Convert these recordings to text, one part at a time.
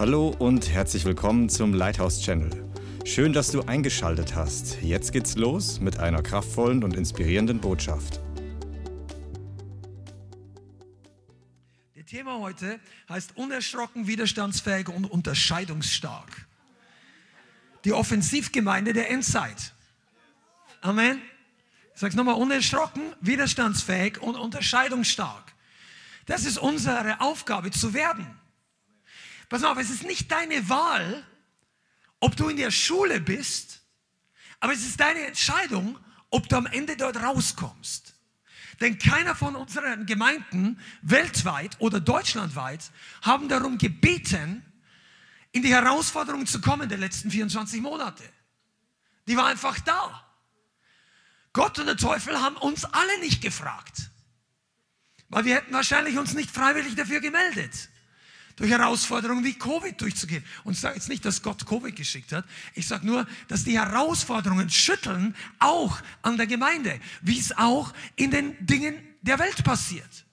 Hallo und herzlich willkommen zum Lighthouse Channel. Schön, dass du eingeschaltet hast. Jetzt geht's los mit einer kraftvollen und inspirierenden Botschaft. Das Thema heute heißt unerschrocken, widerstandsfähig und unterscheidungsstark. Die Offensivgemeinde der Endzeit. Amen. Ich sage es nochmal, unerschrocken, widerstandsfähig und unterscheidungsstark. Das ist unsere Aufgabe zu werden. Pass auf, es ist nicht deine Wahl, ob du in der Schule bist, aber es ist deine Entscheidung, ob du am Ende dort rauskommst. Denn keiner von unseren Gemeinden weltweit oder deutschlandweit haben darum gebeten, in die Herausforderung zu kommen der letzten 24 Monate. Die war einfach da. Gott und der Teufel haben uns alle nicht gefragt. Weil wir hätten wahrscheinlich uns nicht freiwillig dafür gemeldet durch Herausforderungen wie Covid durchzugehen. Und ich sage jetzt nicht, dass Gott Covid geschickt hat. Ich sage nur, dass die Herausforderungen schütteln auch an der Gemeinde, wie es auch in den Dingen der Welt passiert.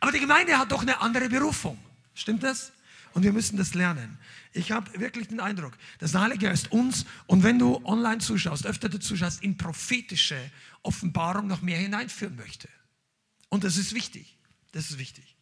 Aber die Gemeinde hat doch eine andere Berufung. Stimmt das? Und wir müssen das lernen. Ich habe wirklich den Eindruck, dass der Heilige Geist uns und wenn du online zuschaust, öfter dazu schaust, in prophetische Offenbarung noch mehr hineinführen möchte. Und das ist wichtig. Das ist wichtig.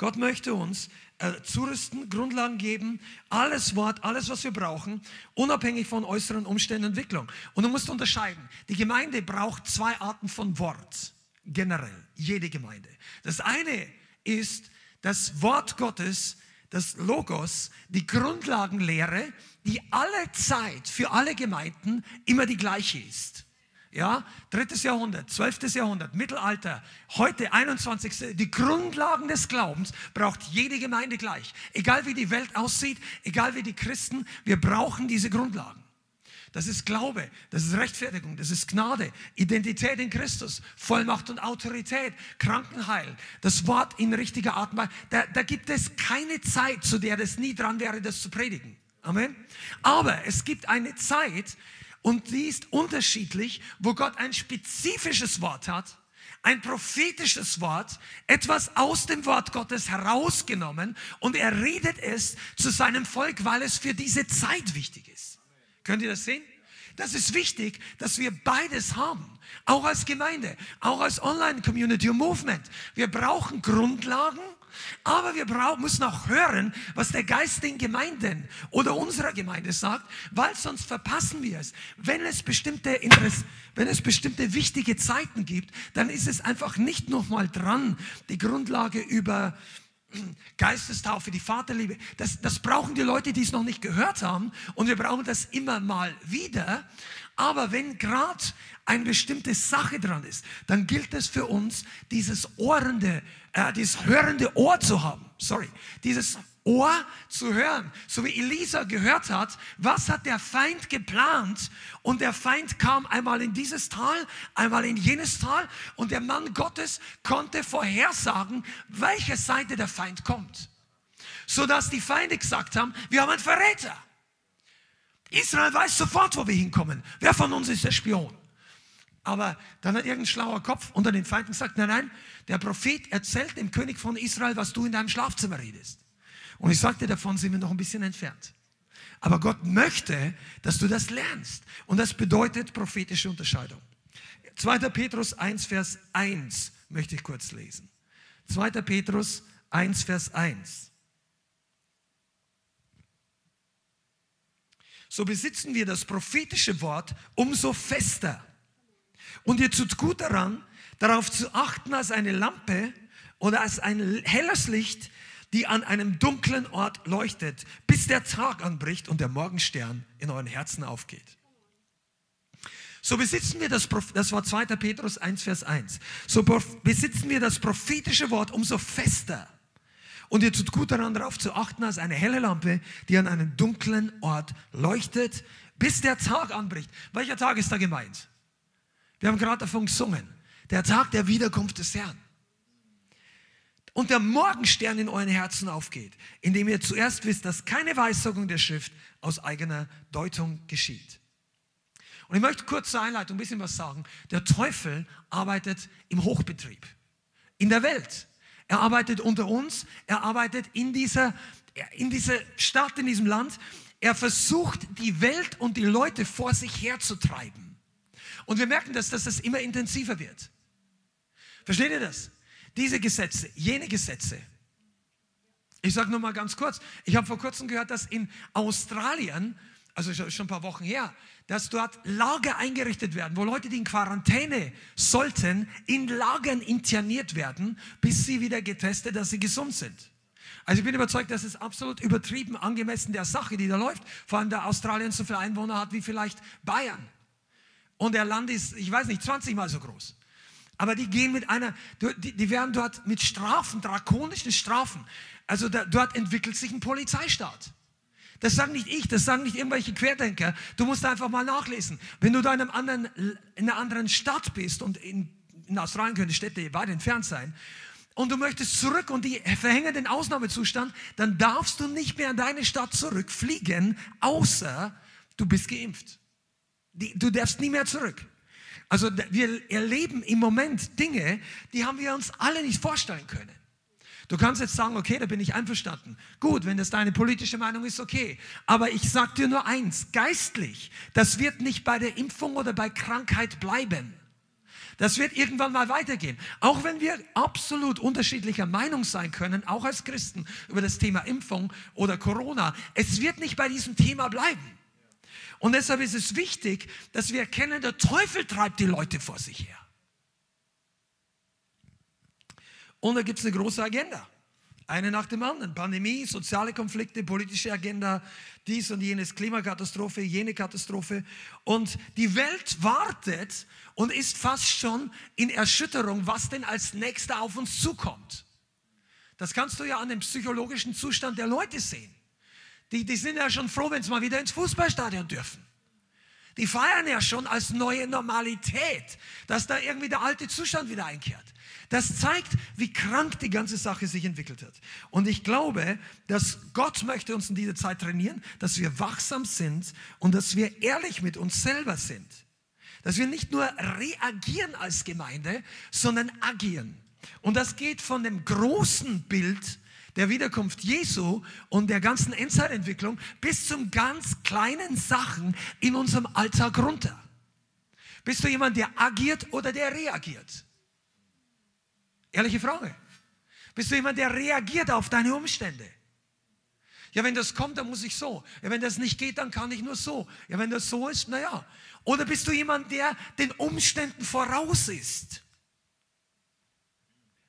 Gott möchte uns äh, zurüsten, Grundlagen geben, alles Wort, alles, was wir brauchen, unabhängig von äußeren Umständen und Entwicklung. Und du musst unterscheiden. Die Gemeinde braucht zwei Arten von Wort, generell, jede Gemeinde. Das eine ist das Wort Gottes, das Logos, die Grundlagenlehre, die alle Zeit für alle Gemeinden immer die gleiche ist. Ja, drittes Jahrhundert, zwölftes Jahrhundert, Mittelalter, heute 21. Die Grundlagen des Glaubens braucht jede Gemeinde gleich. Egal wie die Welt aussieht, egal wie die Christen, wir brauchen diese Grundlagen. Das ist Glaube, das ist Rechtfertigung, das ist Gnade, Identität in Christus, Vollmacht und Autorität, Krankenheil, das Wort in richtiger Art. Da, da gibt es keine Zeit, zu der das nie dran wäre, das zu predigen. Amen. Aber es gibt eine Zeit, und die ist unterschiedlich, wo Gott ein spezifisches Wort hat, ein prophetisches Wort, etwas aus dem Wort Gottes herausgenommen und er redet es zu seinem Volk, weil es für diese Zeit wichtig ist. Könnt ihr das sehen? Das ist wichtig, dass wir beides haben. Auch als Gemeinde, auch als Online-Community und Movement. Wir brauchen Grundlagen aber wir brauchen, müssen auch hören, was der Geist den Gemeinden oder unserer Gemeinde sagt, weil sonst verpassen wir es. Wenn es bestimmte Interesse, wenn es bestimmte wichtige Zeiten gibt, dann ist es einfach nicht nochmal dran, die Grundlage über Geistestaufe, die Vaterliebe. Das, das brauchen die Leute, die es noch nicht gehört haben. Und wir brauchen das immer mal wieder. Aber wenn gerade eine bestimmte Sache dran ist, dann gilt es für uns, dieses ohrende, äh, dieses hörende Ohr zu haben. Sorry, dieses Ohr zu hören, so wie Elisa gehört hat, was hat der Feind geplant? Und der Feind kam einmal in dieses Tal, einmal in jenes Tal und der Mann Gottes konnte vorhersagen, welche Seite der Feind kommt. Sodass die Feinde gesagt haben, wir haben einen Verräter. Israel weiß sofort, wo wir hinkommen. Wer von uns ist der Spion? Aber dann hat irgendein schlauer Kopf unter den Feinden gesagt, nein, nein, der Prophet erzählt dem König von Israel, was du in deinem Schlafzimmer redest. Und ich sagte, davon sind wir noch ein bisschen entfernt. Aber Gott möchte, dass du das lernst. Und das bedeutet prophetische Unterscheidung. 2. Petrus 1, Vers 1 möchte ich kurz lesen. 2. Petrus 1, Vers 1. so besitzen wir das prophetische Wort umso fester. Und ihr tut gut daran, darauf zu achten als eine Lampe oder als ein helles Licht, die an einem dunklen Ort leuchtet, bis der Tag anbricht und der Morgenstern in euren Herzen aufgeht. So besitzen wir das, das war 2. Petrus 1, Vers 1. So besitzen wir das prophetische Wort umso fester. Und ihr tut gut daran, darauf zu achten, als eine helle Lampe, die an einem dunklen Ort leuchtet, bis der Tag anbricht. Welcher Tag ist da gemeint? Wir haben gerade davon gesungen. Der Tag der Wiederkunft des Herrn. Und der Morgenstern in euren Herzen aufgeht, indem ihr zuerst wisst, dass keine Weissagung der Schrift aus eigener Deutung geschieht. Und ich möchte kurz zur Einleitung ein bisschen was sagen. Der Teufel arbeitet im Hochbetrieb. In der Welt. er arbeitet unter uns, er arbeitet in dieser, in dieser Stadt, in diesem Land. Er versucht, die Welt und die Leute vor sich herzutreiben. Und wir merken, dass, dass das immer intensiver wird. Versteht ihr das? Diese Gesetze, jene Gesetze. Ich sage nur mal ganz kurz. Ich habe vor kurzem gehört, dass in Australien, also schon ein paar Wochen her, dass dort Lager eingerichtet werden, wo Leute, die in Quarantäne sollten, in Lagern interniert werden, bis sie wieder getestet, dass sie gesund sind. Also ich bin überzeugt, dass es absolut übertrieben angemessen der Sache, die da läuft. Vor allem, da Australien so viele Einwohner hat wie vielleicht Bayern. Und der Land ist, ich weiß nicht, 20 mal so groß. Aber die gehen mit einer, die, die werden dort mit Strafen, drakonischen Strafen. Also da, dort entwickelt sich ein Polizeistaat. Das sagen nicht ich, das sagen nicht irgendwelche Querdenker. Du musst einfach mal nachlesen. Wenn du da in, einem anderen, in einer anderen Stadt bist und in, in Australien können die Städte weit entfernt sein und du möchtest zurück und die verhängen den Ausnahmezustand, dann darfst du nicht mehr in deine Stadt zurückfliegen, außer du bist geimpft. Du darfst nie mehr zurück. Also wir erleben im Moment Dinge, die haben wir uns alle nicht vorstellen können. Du kannst jetzt sagen, okay, da bin ich einverstanden. Gut, wenn das deine politische Meinung ist, okay. Aber ich sage dir nur eins, geistlich, das wird nicht bei der Impfung oder bei Krankheit bleiben. Das wird irgendwann mal weitergehen. Auch wenn wir absolut unterschiedlicher Meinung sein können, auch als Christen, über das Thema Impfung oder Corona, es wird nicht bei diesem Thema bleiben. Und deshalb ist es wichtig, dass wir erkennen, der Teufel treibt die Leute vor sich her. Und da gibt es eine große Agenda. Eine nach dem anderen. Pandemie, soziale Konflikte, politische Agenda, dies und jenes, Klimakatastrophe, jene Katastrophe. Und die Welt wartet und ist fast schon in Erschütterung, was denn als nächster auf uns zukommt. Das kannst du ja an dem psychologischen Zustand der Leute sehen. Die, die sind ja schon froh, wenn sie mal wieder ins Fußballstadion dürfen. Die feiern ja schon als neue Normalität, dass da irgendwie der alte Zustand wieder einkehrt. Das zeigt, wie krank die ganze Sache sich entwickelt hat. Und ich glaube, dass Gott möchte uns in dieser Zeit trainieren, dass wir wachsam sind und dass wir ehrlich mit uns selber sind. Dass wir nicht nur reagieren als Gemeinde, sondern agieren. Und das geht von dem großen Bild der Wiederkunft Jesu und der ganzen Endzeitentwicklung bis zum ganz kleinen Sachen in unserem Alltag runter. Bist du jemand, der agiert oder der reagiert? Ehrliche Frage. Bist du jemand, der reagiert auf deine Umstände? Ja, wenn das kommt, dann muss ich so. Ja, wenn das nicht geht, dann kann ich nur so. Ja, wenn das so ist, naja. Oder bist du jemand, der den Umständen voraus ist?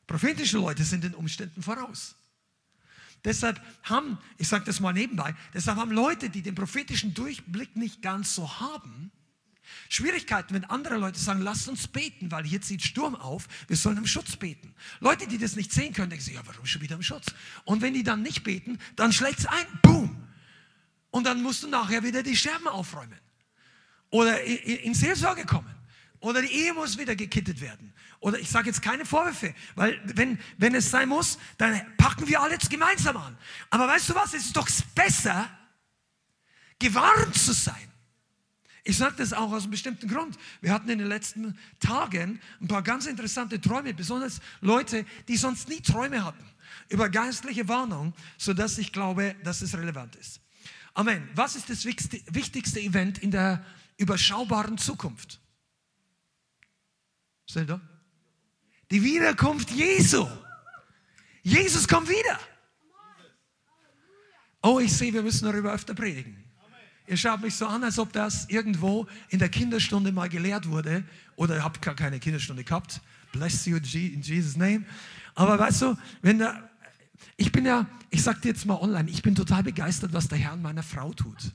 Prophetische Leute sind den Umständen voraus. Deshalb haben, ich sage das mal nebenbei, deshalb haben Leute, die den prophetischen Durchblick nicht ganz so haben, Schwierigkeiten, wenn andere Leute sagen, lasst uns beten, weil hier zieht Sturm auf, wir sollen im Schutz beten. Leute, die das nicht sehen können, denken sich, ja, warum schon wieder im Schutz? Und wenn die dann nicht beten, dann schlägt es ein, boom. Und dann musst du nachher wieder die Scherben aufräumen. Oder in Seelsorge kommen. Oder die Ehe muss wieder gekittet werden. Oder ich sage jetzt keine Vorwürfe, weil wenn, wenn es sein muss, dann packen wir alle jetzt gemeinsam an. Aber weißt du was, es ist doch besser, gewarnt zu sein ich sage das auch aus einem bestimmten Grund. Wir hatten in den letzten Tagen ein paar ganz interessante Träume, besonders Leute, die sonst nie Träume hatten, über geistliche Warnung, sodass ich glaube, dass es relevant ist. Amen. Was ist das wichtigste Event in der überschaubaren Zukunft? Seht? Die Wiederkunft Jesu. Jesus kommt wieder. Oh, ich sehe, wir müssen darüber öfter predigen. Ihr schaut mich so an, als ob das irgendwo in der Kinderstunde mal gelehrt wurde. Oder ihr habt gar keine Kinderstunde gehabt. Bless you in Jesus' name. Aber weißt du, wenn da, ich bin ja, ich sag dir jetzt mal online, ich bin total begeistert, was der Herr meiner Frau tut.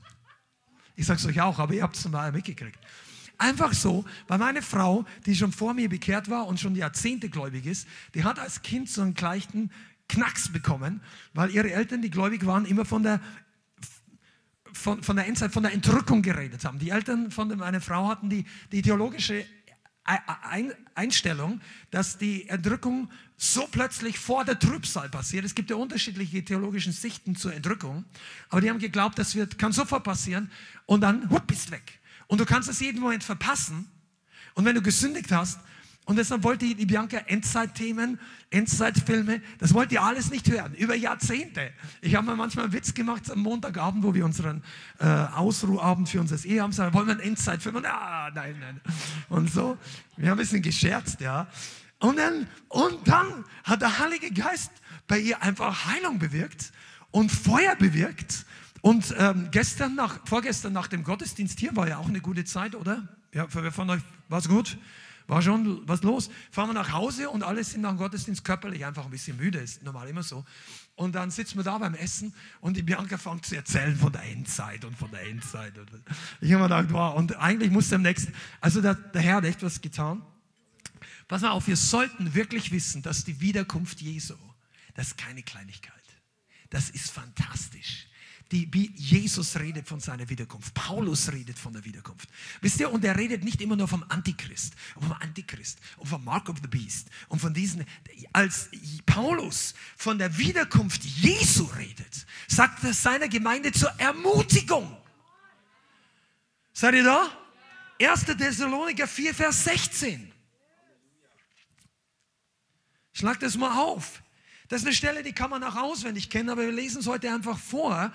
Ich sag's euch auch, aber ihr habt es mal mitgekriegt. Einfach so, weil meine Frau, die schon vor mir bekehrt war und schon Jahrzehnte gläubig ist, die hat als Kind so einen gleichen Knacks bekommen, weil ihre Eltern, die gläubig waren, immer von der von, von der Endzeit, von der Entrückung geredet haben. Die Eltern von meiner Frau hatten die, die theologische Einstellung, dass die Entrückung so plötzlich vor der Trübsal passiert. Es gibt ja unterschiedliche theologische Sichten zur Entrückung, aber die haben geglaubt, das wird, kann sofort passieren und dann hup, bist weg. Und du kannst es jeden Moment verpassen und wenn du gesündigt hast Und deshalb wollte die Bianca Endzeitthemen, Endzeitfilme, das wollte ihr alles nicht hören, über Jahrzehnte. Ich habe mir manchmal einen Witz gemacht am Montagabend, wo wir unseren äh, Ausruhabend für unser Ehe haben, sagen, wollen wir einen Endzeitfilm? Und, ah, nein, nein. Und so, wir haben ein bisschen gescherzt, ja. Und dann, und dann hat der Heilige Geist bei ihr einfach Heilung bewirkt und Feuer bewirkt. Und ähm, gestern nach, vorgestern nach dem Gottesdienst hier war ja auch eine gute Zeit, oder? Ja, für von euch war es gut? War schon was los. Fahren wir nach Hause und alle sind nach dem Gottesdienst körperlich einfach ein bisschen müde, ist normal immer so. Und dann sitzen wir da beim Essen und die Bianca fängt zu erzählen von der Endzeit und von der Endzeit. Ich habe mir gedacht, wow, und eigentlich muss der nächste, also der, der Herr hat echt was getan. Pass mal auf, wir sollten wirklich wissen, dass die Wiederkunft Jesu, das ist keine Kleinigkeit. Das ist fantastisch die, wie Jesus redet von seiner Wiederkunft. Paulus redet von der Wiederkunft. Wisst ihr, und er redet nicht immer nur vom Antichrist, vom Antichrist und vom Mark of the Beast und von diesen, als Paulus von der Wiederkunft Jesu redet, sagt er seiner Gemeinde zur Ermutigung. Seid ihr da? 1. Thessaloniker 4, Vers 16. Schlag das mal auf. Das ist eine Stelle, die kann man auch auswendig kennen, aber wir lesen es heute einfach vor.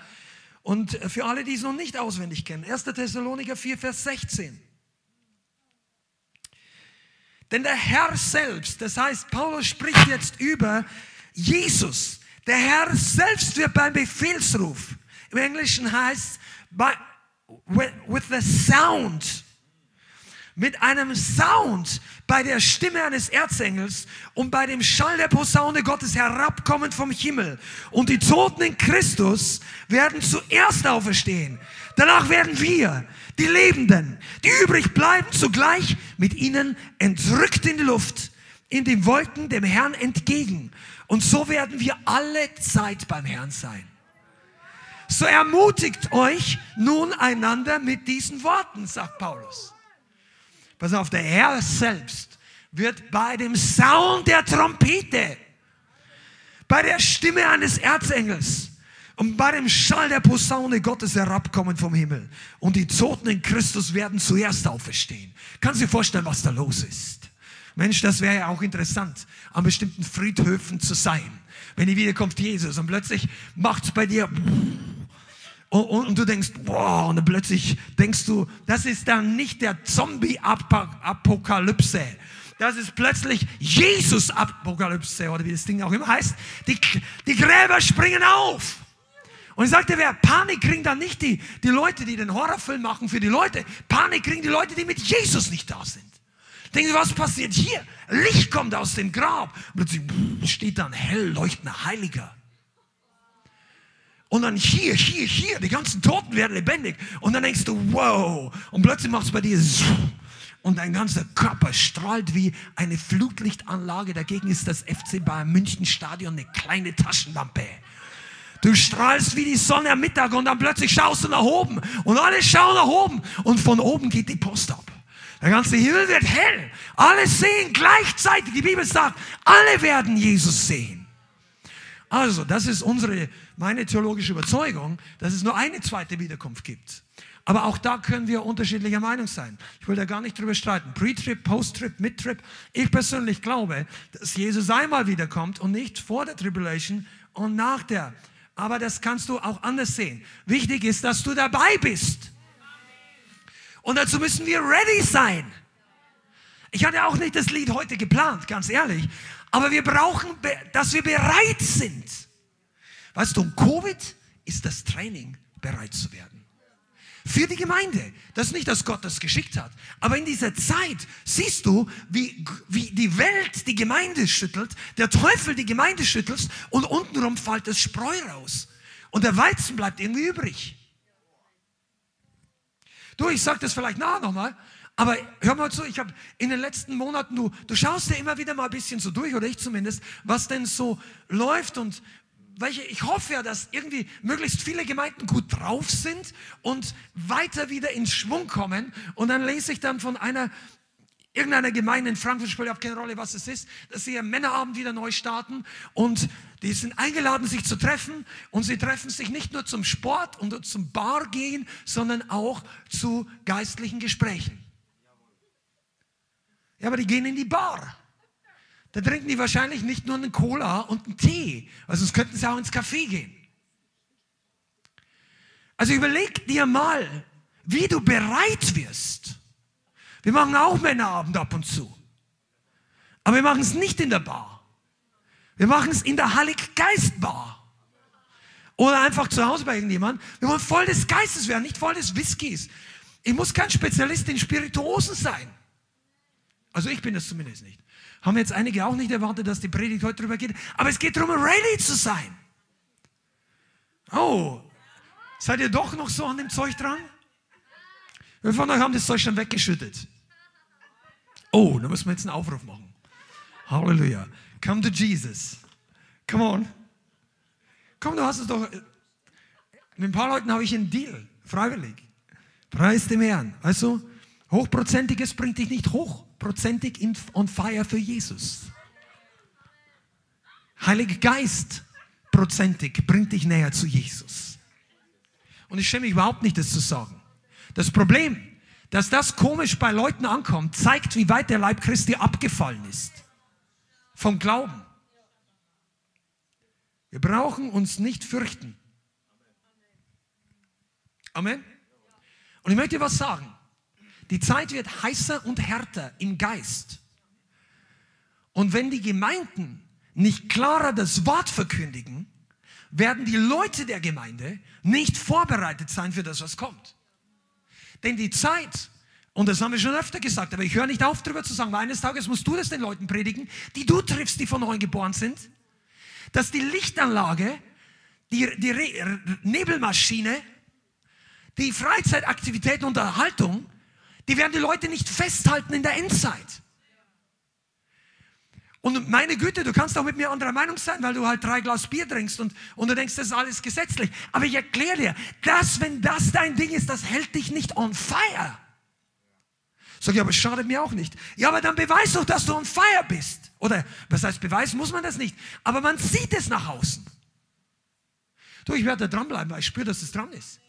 Und für alle, die es noch nicht auswendig kennen, 1. Thessaloniker 4, Vers 16. Denn der Herr selbst, das heißt, Paulus spricht jetzt über Jesus. Der Herr selbst wird beim Befehlsruf, im Englischen heißt, by, with the sound mit einem Sound bei der Stimme eines Erzengels und bei dem Schall der Posaune Gottes herabkommend vom Himmel. Und die Toten in Christus werden zuerst auferstehen. Danach werden wir, die Lebenden, die übrig bleiben, zugleich mit ihnen entrückt in die Luft, in den Wolken dem Herrn entgegen. Und so werden wir alle Zeit beim Herrn sein. So ermutigt euch nun einander mit diesen Worten, sagt Paulus. Pass auf, der Herr selbst wird bei dem Sound der Trompete, bei der Stimme eines Erzengels und bei dem Schall der Posaune Gottes herabkommen vom Himmel. Und die Toten in Christus werden zuerst auferstehen. Kannst du dir vorstellen, was da los ist? Mensch, das wäre ja auch interessant, an bestimmten Friedhöfen zu sein. Wenn die wiederkommt Jesus und plötzlich macht es bei dir und, und, und, du denkst, boah, und dann plötzlich denkst du, das ist dann nicht der Zombie-Apokalypse. Das ist plötzlich Jesus-Apokalypse oder wie das Ding auch immer heißt. Die, die Gräber springen auf. Und ich sagte, wer Panik kriegen dann nicht die, die Leute, die den Horrorfilm machen für die Leute. Panik kriegen die Leute, die mit Jesus nicht da sind. Denken Sie, was passiert hier? Licht kommt aus dem Grab. Plötzlich steht dann hell leuchtender Heiliger. Und dann hier, hier, hier, die ganzen Toten werden lebendig. Und dann denkst du, wow. Und plötzlich macht es bei dir. Und dein ganzer Körper strahlt wie eine Flutlichtanlage. Dagegen ist das FC Bayern München Stadion eine kleine Taschenlampe. Du strahlst wie die Sonne am Mittag und dann plötzlich schaust du nach oben. Und alle schauen nach oben. Und von oben geht die Post ab. Der ganze Himmel wird hell. Alle sehen gleichzeitig. Die Bibel sagt, alle werden Jesus sehen. Also, das ist unsere meine theologische Überzeugung, dass es nur eine zweite Wiederkunft gibt. Aber auch da können wir unterschiedlicher Meinung sein. Ich will da gar nicht drüber streiten. Pre-Trip, Post-Trip, Mid-Trip. Ich persönlich glaube, dass Jesus einmal wiederkommt und nicht vor der Tribulation und nach der. Aber das kannst du auch anders sehen. Wichtig ist, dass du dabei bist. Und dazu müssen wir ready sein. Ich hatte auch nicht das Lied heute geplant, ganz ehrlich. Aber wir brauchen, dass wir bereit sind. Weißt du, Covid ist das Training, bereit zu werden. Für die Gemeinde. Das ist nicht, dass Gott das geschickt hat. Aber in dieser Zeit siehst du, wie, wie die Welt die Gemeinde schüttelt, der Teufel die Gemeinde schüttelt und untenrum fällt das Spreu raus. Und der Weizen bleibt irgendwie übrig. Du, ich sage das vielleicht nachher nochmal, aber hör mal zu, ich habe in den letzten Monaten, du, du schaust dir immer wieder mal ein bisschen so durch, oder ich zumindest, was denn so läuft und welche, ich hoffe ja, dass irgendwie möglichst viele Gemeinden gut drauf sind und weiter wieder in Schwung kommen. Und dann lese ich dann von einer irgendeiner Gemeinde in Frankfurt, spielt auch keine Rolle, was es ist, dass sie ihren Männerabend wieder neu starten und die sind eingeladen, sich zu treffen und sie treffen sich nicht nur zum Sport und zum Bar gehen, sondern auch zu geistlichen Gesprächen. Ja, aber die gehen in die Bar. Da trinken die wahrscheinlich nicht nur einen Cola und einen Tee, also sonst könnten sie auch ins Café gehen. Also überleg dir mal, wie du bereit wirst. Wir machen auch Männerabend ab und zu. Aber wir machen es nicht in der Bar. Wir machen es in der Heiliggeist-Bar. Oder einfach zu Hause bei irgendjemandem. Wir wollen voll des Geistes werden, nicht voll des Whiskys. Ich muss kein Spezialist in Spirituosen sein. Also ich bin es zumindest nicht. Haben jetzt einige auch nicht erwartet, dass die Predigt heute drüber geht. Aber es geht darum, ready zu sein. Oh, seid ihr doch noch so an dem Zeug dran? Wir von euch haben das Zeug schon weggeschüttet. Oh, da müssen wir jetzt einen Aufruf machen. Halleluja. Come to Jesus. Come on. Komm, du hast es doch. Mit ein paar Leuten habe ich einen Deal. Freiwillig. Preis dem Herrn. Also, hochprozentiges bringt dich nicht hochprozentig on fire für Jesus. Heiliger Geist prozentig bringt dich näher zu Jesus. Und ich schäme mich überhaupt nicht, das zu sagen. Das Problem, dass das komisch bei Leuten ankommt, zeigt, wie weit der Leib Christi abgefallen ist. Vom Glauben. Wir brauchen uns nicht fürchten. Amen. Und ich möchte dir was sagen. Die Zeit wird heißer und härter im Geist. Und wenn die Gemeinden nicht klarer das Wort verkündigen, werden die Leute der Gemeinde nicht vorbereitet sein für das, was kommt. Denn die Zeit, und das haben wir schon öfter gesagt, aber ich höre nicht auf, darüber zu sagen, weil eines Tages musst du das den Leuten predigen, die du triffst, die von neu geboren sind, dass die Lichtanlage, die, die Nebelmaschine, die Freizeitaktivitäten und Erhaltung, die werden die Leute nicht festhalten in der Endzeit. Und meine Güte, du kannst auch mit mir anderer Meinung sein, weil du halt drei Glas Bier trinkst und, und du denkst, das ist alles gesetzlich. Aber ich erkläre dir, dass wenn das dein Ding ist, das hält dich nicht on fire. Sag ich, aber es schadet mir auch nicht. Ja, aber dann beweis doch, dass du on fire bist. Oder was heißt beweisen, muss man das nicht. Aber man sieht es nach außen. Du, ich werde da dranbleiben, weil ich spüre, dass es dran ist.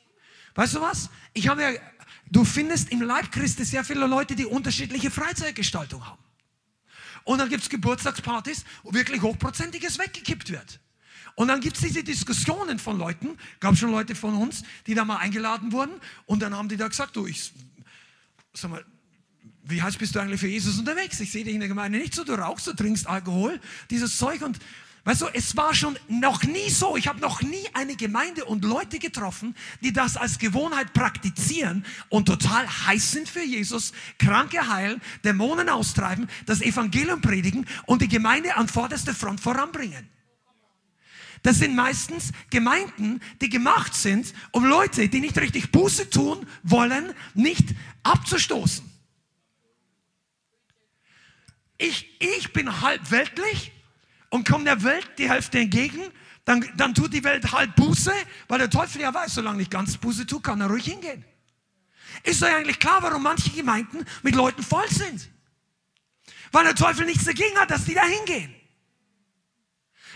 Weißt du was? Ich habe ja, du findest im Leib Christi sehr viele Leute, die unterschiedliche Freizeitgestaltung haben. Und dann gibt es Geburtstagspartys, wo wirklich hochprozentiges weggekippt wird. Und dann gibt es diese Diskussionen von Leuten, gab schon Leute von uns, die da mal eingeladen wurden und dann haben die da gesagt, du, ich, sag mal, wie heißt bist du eigentlich für Jesus unterwegs? Ich sehe dich in der Gemeinde nicht so, du rauchst, du trinkst Alkohol, dieses Zeug und Weißt du, es war schon noch nie so. Ich habe noch nie eine Gemeinde und Leute getroffen, die das als Gewohnheit praktizieren und total heiß sind für Jesus, Kranke heilen, Dämonen austreiben, das Evangelium predigen und die Gemeinde an vorderster Front voranbringen. Das sind meistens Gemeinden, die gemacht sind, um Leute, die nicht richtig Buße tun wollen, nicht abzustoßen. Ich, ich bin halb weltlich und kommt der Welt die Hälfte entgegen, dann, dann tut die Welt halt Buße, weil der Teufel ja weiß, solange nicht ganz Buße tut, kann er ruhig hingehen. Ist euch eigentlich klar, warum manche Gemeinden mit Leuten voll sind? Weil der Teufel nichts dagegen hat, dass die da hingehen.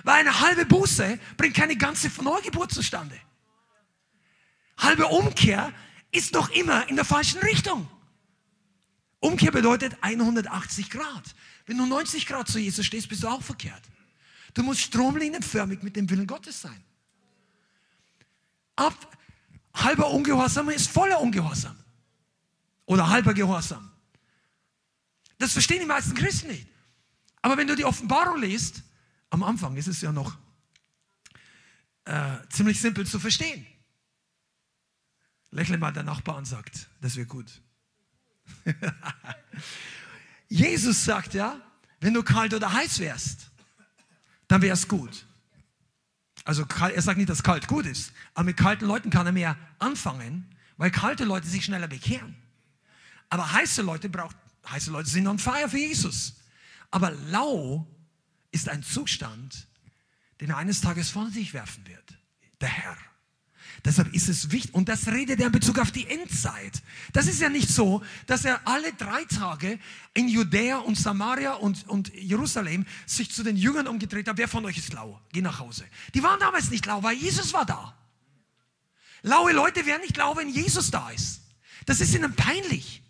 Weil eine halbe Buße bringt keine ganze Neugeburt zustande. Halbe Umkehr ist noch immer in der falschen Richtung. Umkehr bedeutet 180 Grad. Wenn du 90 Grad zu Jesus stehst, bist du auch verkehrt. Du musst stromlinienförmig mit dem Willen Gottes sein. Ab halber Ungehorsam ist voller Ungehorsam. Oder halber Gehorsam. Das verstehen die meisten Christen nicht. Aber wenn du die Offenbarung liest, am Anfang ist es ja noch äh, ziemlich simpel zu verstehen. Lächle mal der Nachbar und sagt, das wird gut. Jesus sagt ja, wenn du kalt oder heiß wärst, dann wäre es gut. Also er sagt nicht, dass kalt gut ist, aber mit kalten Leuten kann er mehr anfangen, weil kalte Leute sich schneller bekehren. Aber heiße Leute braucht, heiße Leute sind on fire für Jesus. Aber lau ist ein Zustand, den er eines Tages von sich werfen wird. Der Herr. Deshalb ist es wichtig, und das redet er in Bezug auf die Endzeit. Das ist ja nicht so, dass er alle drei Tage in Judäa und Samaria und, und Jerusalem sich zu den Jüngern umgedreht hat. Wer von euch ist lau? Geh nach Hause. Die waren damals nicht lau, weil Jesus war da. Laue Leute werden nicht lau, wenn Jesus da ist. Das ist ihnen peinlich.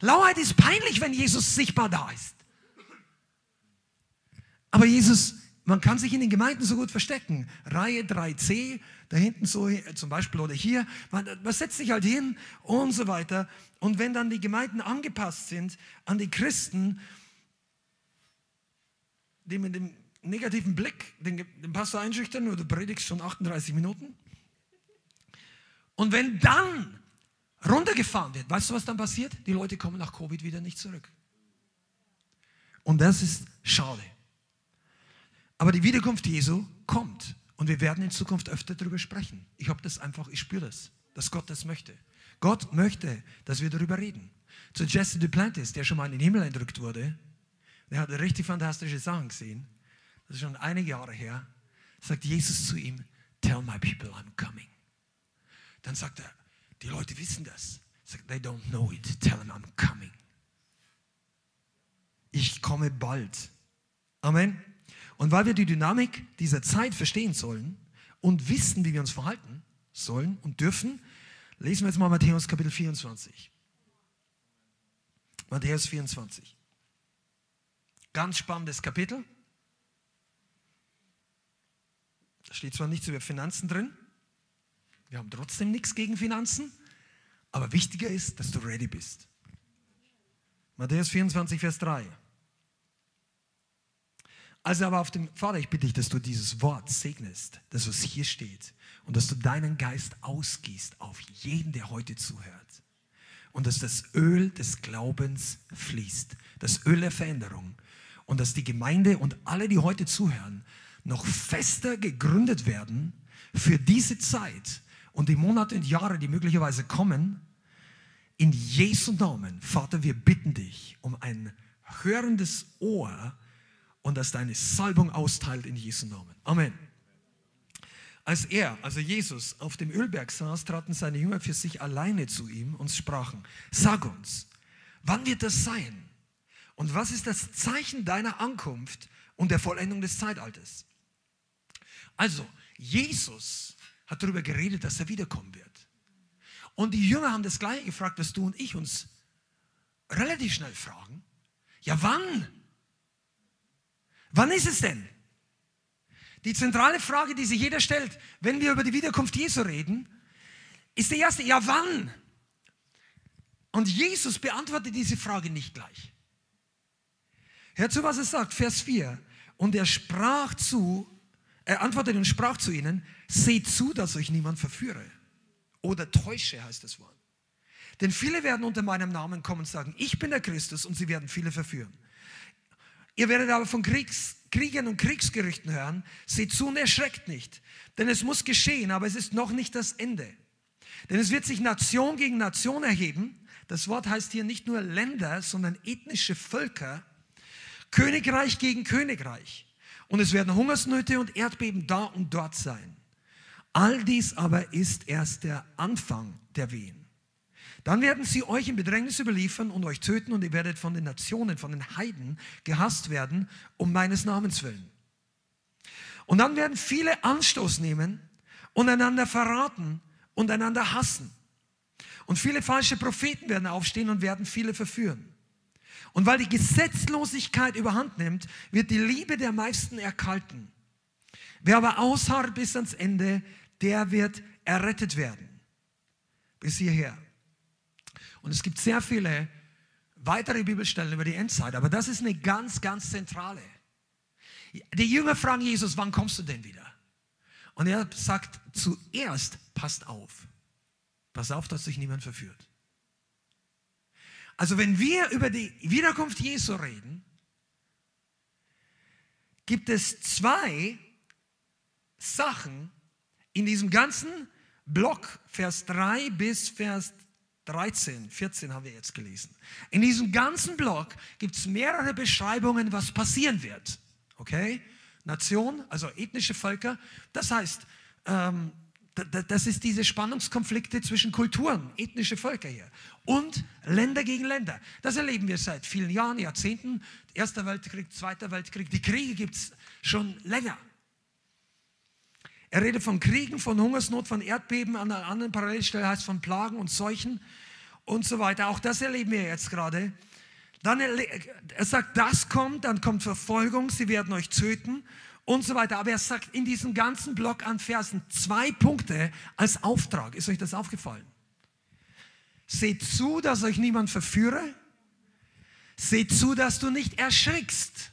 Lauheit ist peinlich, wenn Jesus sichtbar da ist. Aber Jesus, man kann sich in den Gemeinden so gut verstecken. Reihe 3c, da hinten so zum Beispiel oder hier. Man, man setzt sich halt hin und so weiter. Und wenn dann die Gemeinden angepasst sind an die Christen, die mit dem negativen Blick den, den Pastor einschüchtern, oder predigst schon 38 Minuten. Und wenn dann runtergefahren wird, weißt du, was dann passiert? Die Leute kommen nach Covid wieder nicht zurück. Und das ist schade. Aber die Wiederkunft Jesu kommt. Und wir werden in Zukunft öfter darüber sprechen. Ich habe das einfach, ich spüre das, dass Gott das möchte. Gott möchte, dass wir darüber reden. Zu Jesse Duplantis, der schon mal in den Himmel entrückt wurde, der hat richtig fantastische Sachen gesehen. Das ist schon einige Jahre her. Sagt Jesus zu ihm, tell my people I'm coming. Dann sagt er, die Leute wissen das. Sagt, they don't know it. Tell them I'm coming. Ich komme bald. Amen. Und weil wir die Dynamik dieser Zeit verstehen sollen und wissen, wie wir uns verhalten sollen und dürfen, lesen wir jetzt mal Matthäus Kapitel 24. Matthäus 24. Ganz spannendes Kapitel. Da steht zwar nichts über Finanzen drin, wir haben trotzdem nichts gegen Finanzen, aber wichtiger ist, dass du ready bist. Matthäus 24, Vers 3. Also aber auf dem, Vater, ich bitte dich, dass du dieses Wort segnest, das was hier steht, und dass du deinen Geist ausgießt auf jeden, der heute zuhört. Und dass das Öl des Glaubens fließt, das Öl der Veränderung. Und dass die Gemeinde und alle, die heute zuhören, noch fester gegründet werden für diese Zeit und die Monate und Jahre, die möglicherweise kommen. In Jesu Namen, Vater, wir bitten dich um ein hörendes Ohr, und dass deine Salbung austeilt in Jesu Namen. Amen. Als er, also Jesus, auf dem Ölberg saß, traten seine Jünger für sich alleine zu ihm und sprachen, sag uns, wann wird das sein? Und was ist das Zeichen deiner Ankunft und der Vollendung des Zeitalters? Also, Jesus hat darüber geredet, dass er wiederkommen wird. Und die Jünger haben das gleiche gefragt, was du und ich uns relativ schnell fragen. Ja, wann? Wann ist es denn? Die zentrale Frage, die sich jeder stellt, wenn wir über die Wiederkunft Jesu reden, ist die erste, ja wann? Und Jesus beantwortet diese Frage nicht gleich. Hört zu, was er sagt, Vers 4. Und er sprach zu, er antwortete und sprach zu ihnen, seht zu, dass euch niemand verführe. Oder täusche heißt das Wort. Denn viele werden unter meinem Namen kommen und sagen, ich bin der Christus und sie werden viele verführen. Ihr werdet aber von Kriegs, Kriegen und Kriegsgerüchten hören. Seht zu und erschreckt nicht. Denn es muss geschehen, aber es ist noch nicht das Ende. Denn es wird sich Nation gegen Nation erheben. Das Wort heißt hier nicht nur Länder, sondern ethnische Völker. Königreich gegen Königreich. Und es werden Hungersnöte und Erdbeben da und dort sein. All dies aber ist erst der Anfang der Wehen. Dann werden sie euch in Bedrängnis überliefern und euch töten und ihr werdet von den Nationen, von den Heiden gehasst werden, um meines Namens willen. Und dann werden viele Anstoß nehmen und einander verraten und einander hassen. Und viele falsche Propheten werden aufstehen und werden viele verführen. Und weil die Gesetzlosigkeit überhand nimmt, wird die Liebe der meisten erkalten. Wer aber ausharrt bis ans Ende, der wird errettet werden. Bis hierher. Und es gibt sehr viele weitere Bibelstellen über die Endzeit, aber das ist eine ganz, ganz zentrale. Die Jünger fragen Jesus, wann kommst du denn wieder? Und er sagt zuerst, passt auf. Pass auf, dass sich niemand verführt. Also wenn wir über die Wiederkunft Jesu reden, gibt es zwei Sachen in diesem ganzen Block, Vers 3 bis Vers 13, 14 haben wir jetzt gelesen. In diesem ganzen Blog gibt es mehrere Beschreibungen, was passieren wird. Okay? Nation, also ethnische Völker. Das heißt, ähm, das ist diese Spannungskonflikte zwischen Kulturen, ethnische Völker hier und Länder gegen Länder. Das erleben wir seit vielen Jahren, Jahrzehnten. Erster Weltkrieg, Zweiter Weltkrieg. Die Kriege gibt es schon länger. Er redet von Kriegen, von Hungersnot, von Erdbeben, an einer anderen Parallelstelle heißt von Plagen und Seuchen. und so weiter. Auch das erleben wir jetzt gerade. Dann er sagt, das kommt, dann kommt Verfolgung, sie werden euch töten und so weiter. Aber er sagt in diesem ganzen Block an Versen zwei Punkte als Auftrag. Ist euch das aufgefallen? Seht zu, dass euch niemand verführe. Seht zu, dass du nicht erschrickst.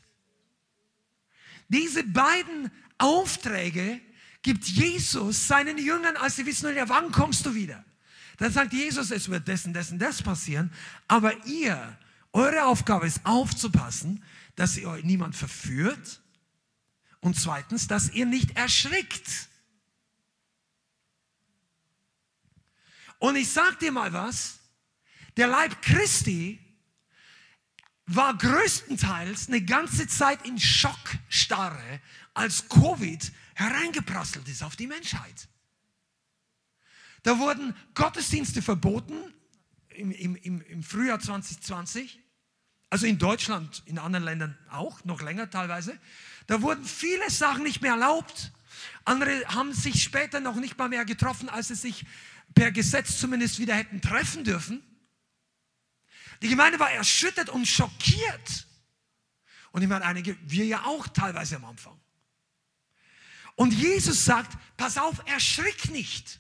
Diese beiden Aufträge gibt Jesus seinen Jüngern, als sie wissen, ja, wann kommst du wieder? Dann sagt Jesus, es wird dessen, dessen, das passieren. Aber ihr, eure Aufgabe ist aufzupassen, dass ihr euch niemand verführt. Und zweitens, dass ihr nicht erschrickt. Und ich sag dir mal was, der Leib Christi war größtenteils eine ganze Zeit in Schockstarre, als Covid hereingeprasselt ist auf die Menschheit. Da wurden Gottesdienste verboten im, im, im Frühjahr 2020, also in Deutschland, in anderen Ländern auch, noch länger teilweise. Da wurden viele Sachen nicht mehr erlaubt. Andere haben sich später noch nicht mal mehr getroffen, als sie sich per Gesetz zumindest wieder hätten treffen dürfen. Die Gemeinde war erschüttert und schockiert. Und ich meine, einige, wir ja auch teilweise am Anfang. Und Jesus sagt, pass auf, erschrick nicht.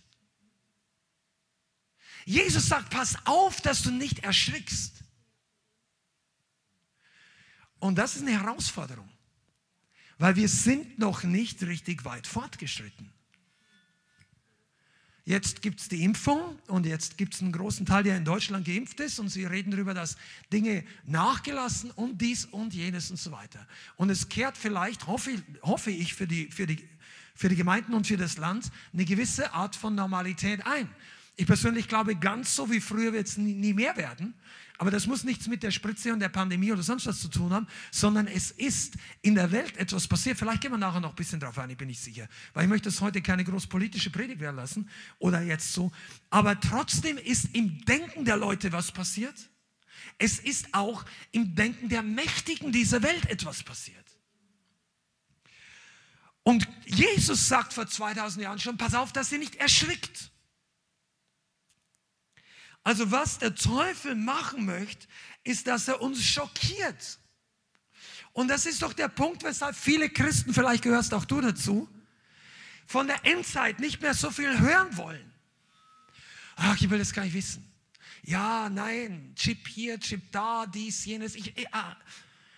Jesus sagt, pass auf, dass du nicht erschrickst. Und das ist eine Herausforderung, weil wir sind noch nicht richtig weit fortgeschritten. Jetzt gibt es die Impfung und jetzt gibt es einen großen Teil, der in Deutschland geimpft ist und sie reden darüber, dass Dinge nachgelassen und dies und jenes und so weiter. Und es kehrt vielleicht, hoffe, hoffe ich, für die, für, die, für die Gemeinden und für das Land eine gewisse Art von Normalität ein. Ich persönlich glaube, ganz so wie früher wird es nie, mehr werden. Aber das muss nichts mit der Spritze und der Pandemie oder sonst was zu tun haben, sondern es ist in der Welt etwas passiert. Vielleicht gehen wir nachher noch ein bisschen drauf ein, ich bin nicht sicher. Weil ich möchte das heute keine groß politische Predigt werden lassen oder jetzt so. Aber trotzdem ist im Denken der Leute was passiert. Es ist auch im Denken der Mächtigen dieser Welt etwas passiert. Und Jesus sagt vor 2000 Jahren schon, pass auf, dass ihr nicht erschrickt. Also was der Teufel machen möchte, ist, dass er uns schockiert. Und das ist doch der Punkt, weshalb viele Christen, vielleicht gehörst auch du dazu, von der Endzeit nicht mehr so viel hören wollen. Ach, ich will das gar nicht wissen. Ja, nein, Chip hier, Chip da, dies, jenes. Ich, ich, ah.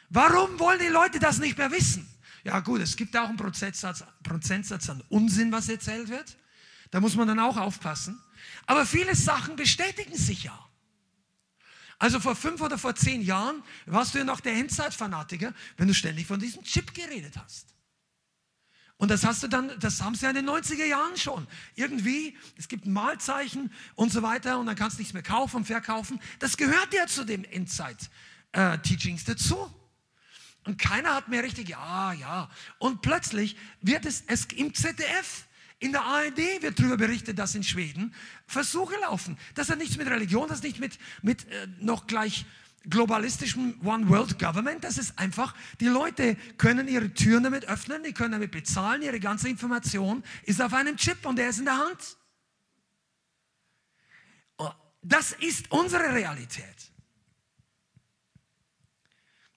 Warum wollen die Leute das nicht mehr wissen? Ja gut, es gibt auch einen Prozentsatz, Prozentsatz an Unsinn, was erzählt wird. Da muss man dann auch aufpassen. Aber viele Sachen bestätigen sich ja. Also vor fünf oder vor zehn Jahren warst du ja noch der Endzeit-Fanatiker, wenn du ständig von diesem Chip geredet hast. Und das hast du dann, das haben sie ja in den 90er Jahren schon. Irgendwie, es gibt ein Malzeichen und so weiter und dann kannst du nichts mehr kaufen und verkaufen. Das gehört ja zu den Endzeit-Teachings dazu. Und keiner hat mehr richtig, ja, ja. Und plötzlich wird es, es im ZDF in der ARD wird darüber berichtet, dass in Schweden Versuche laufen. Das hat nichts mit Religion, das hat nichts mit, mit äh, noch gleich globalistischem One World Government. Das ist einfach, die Leute können ihre Türen damit öffnen, die können damit bezahlen, ihre ganze Information ist auf einem Chip und der ist in der Hand. Oh, das ist unsere Realität.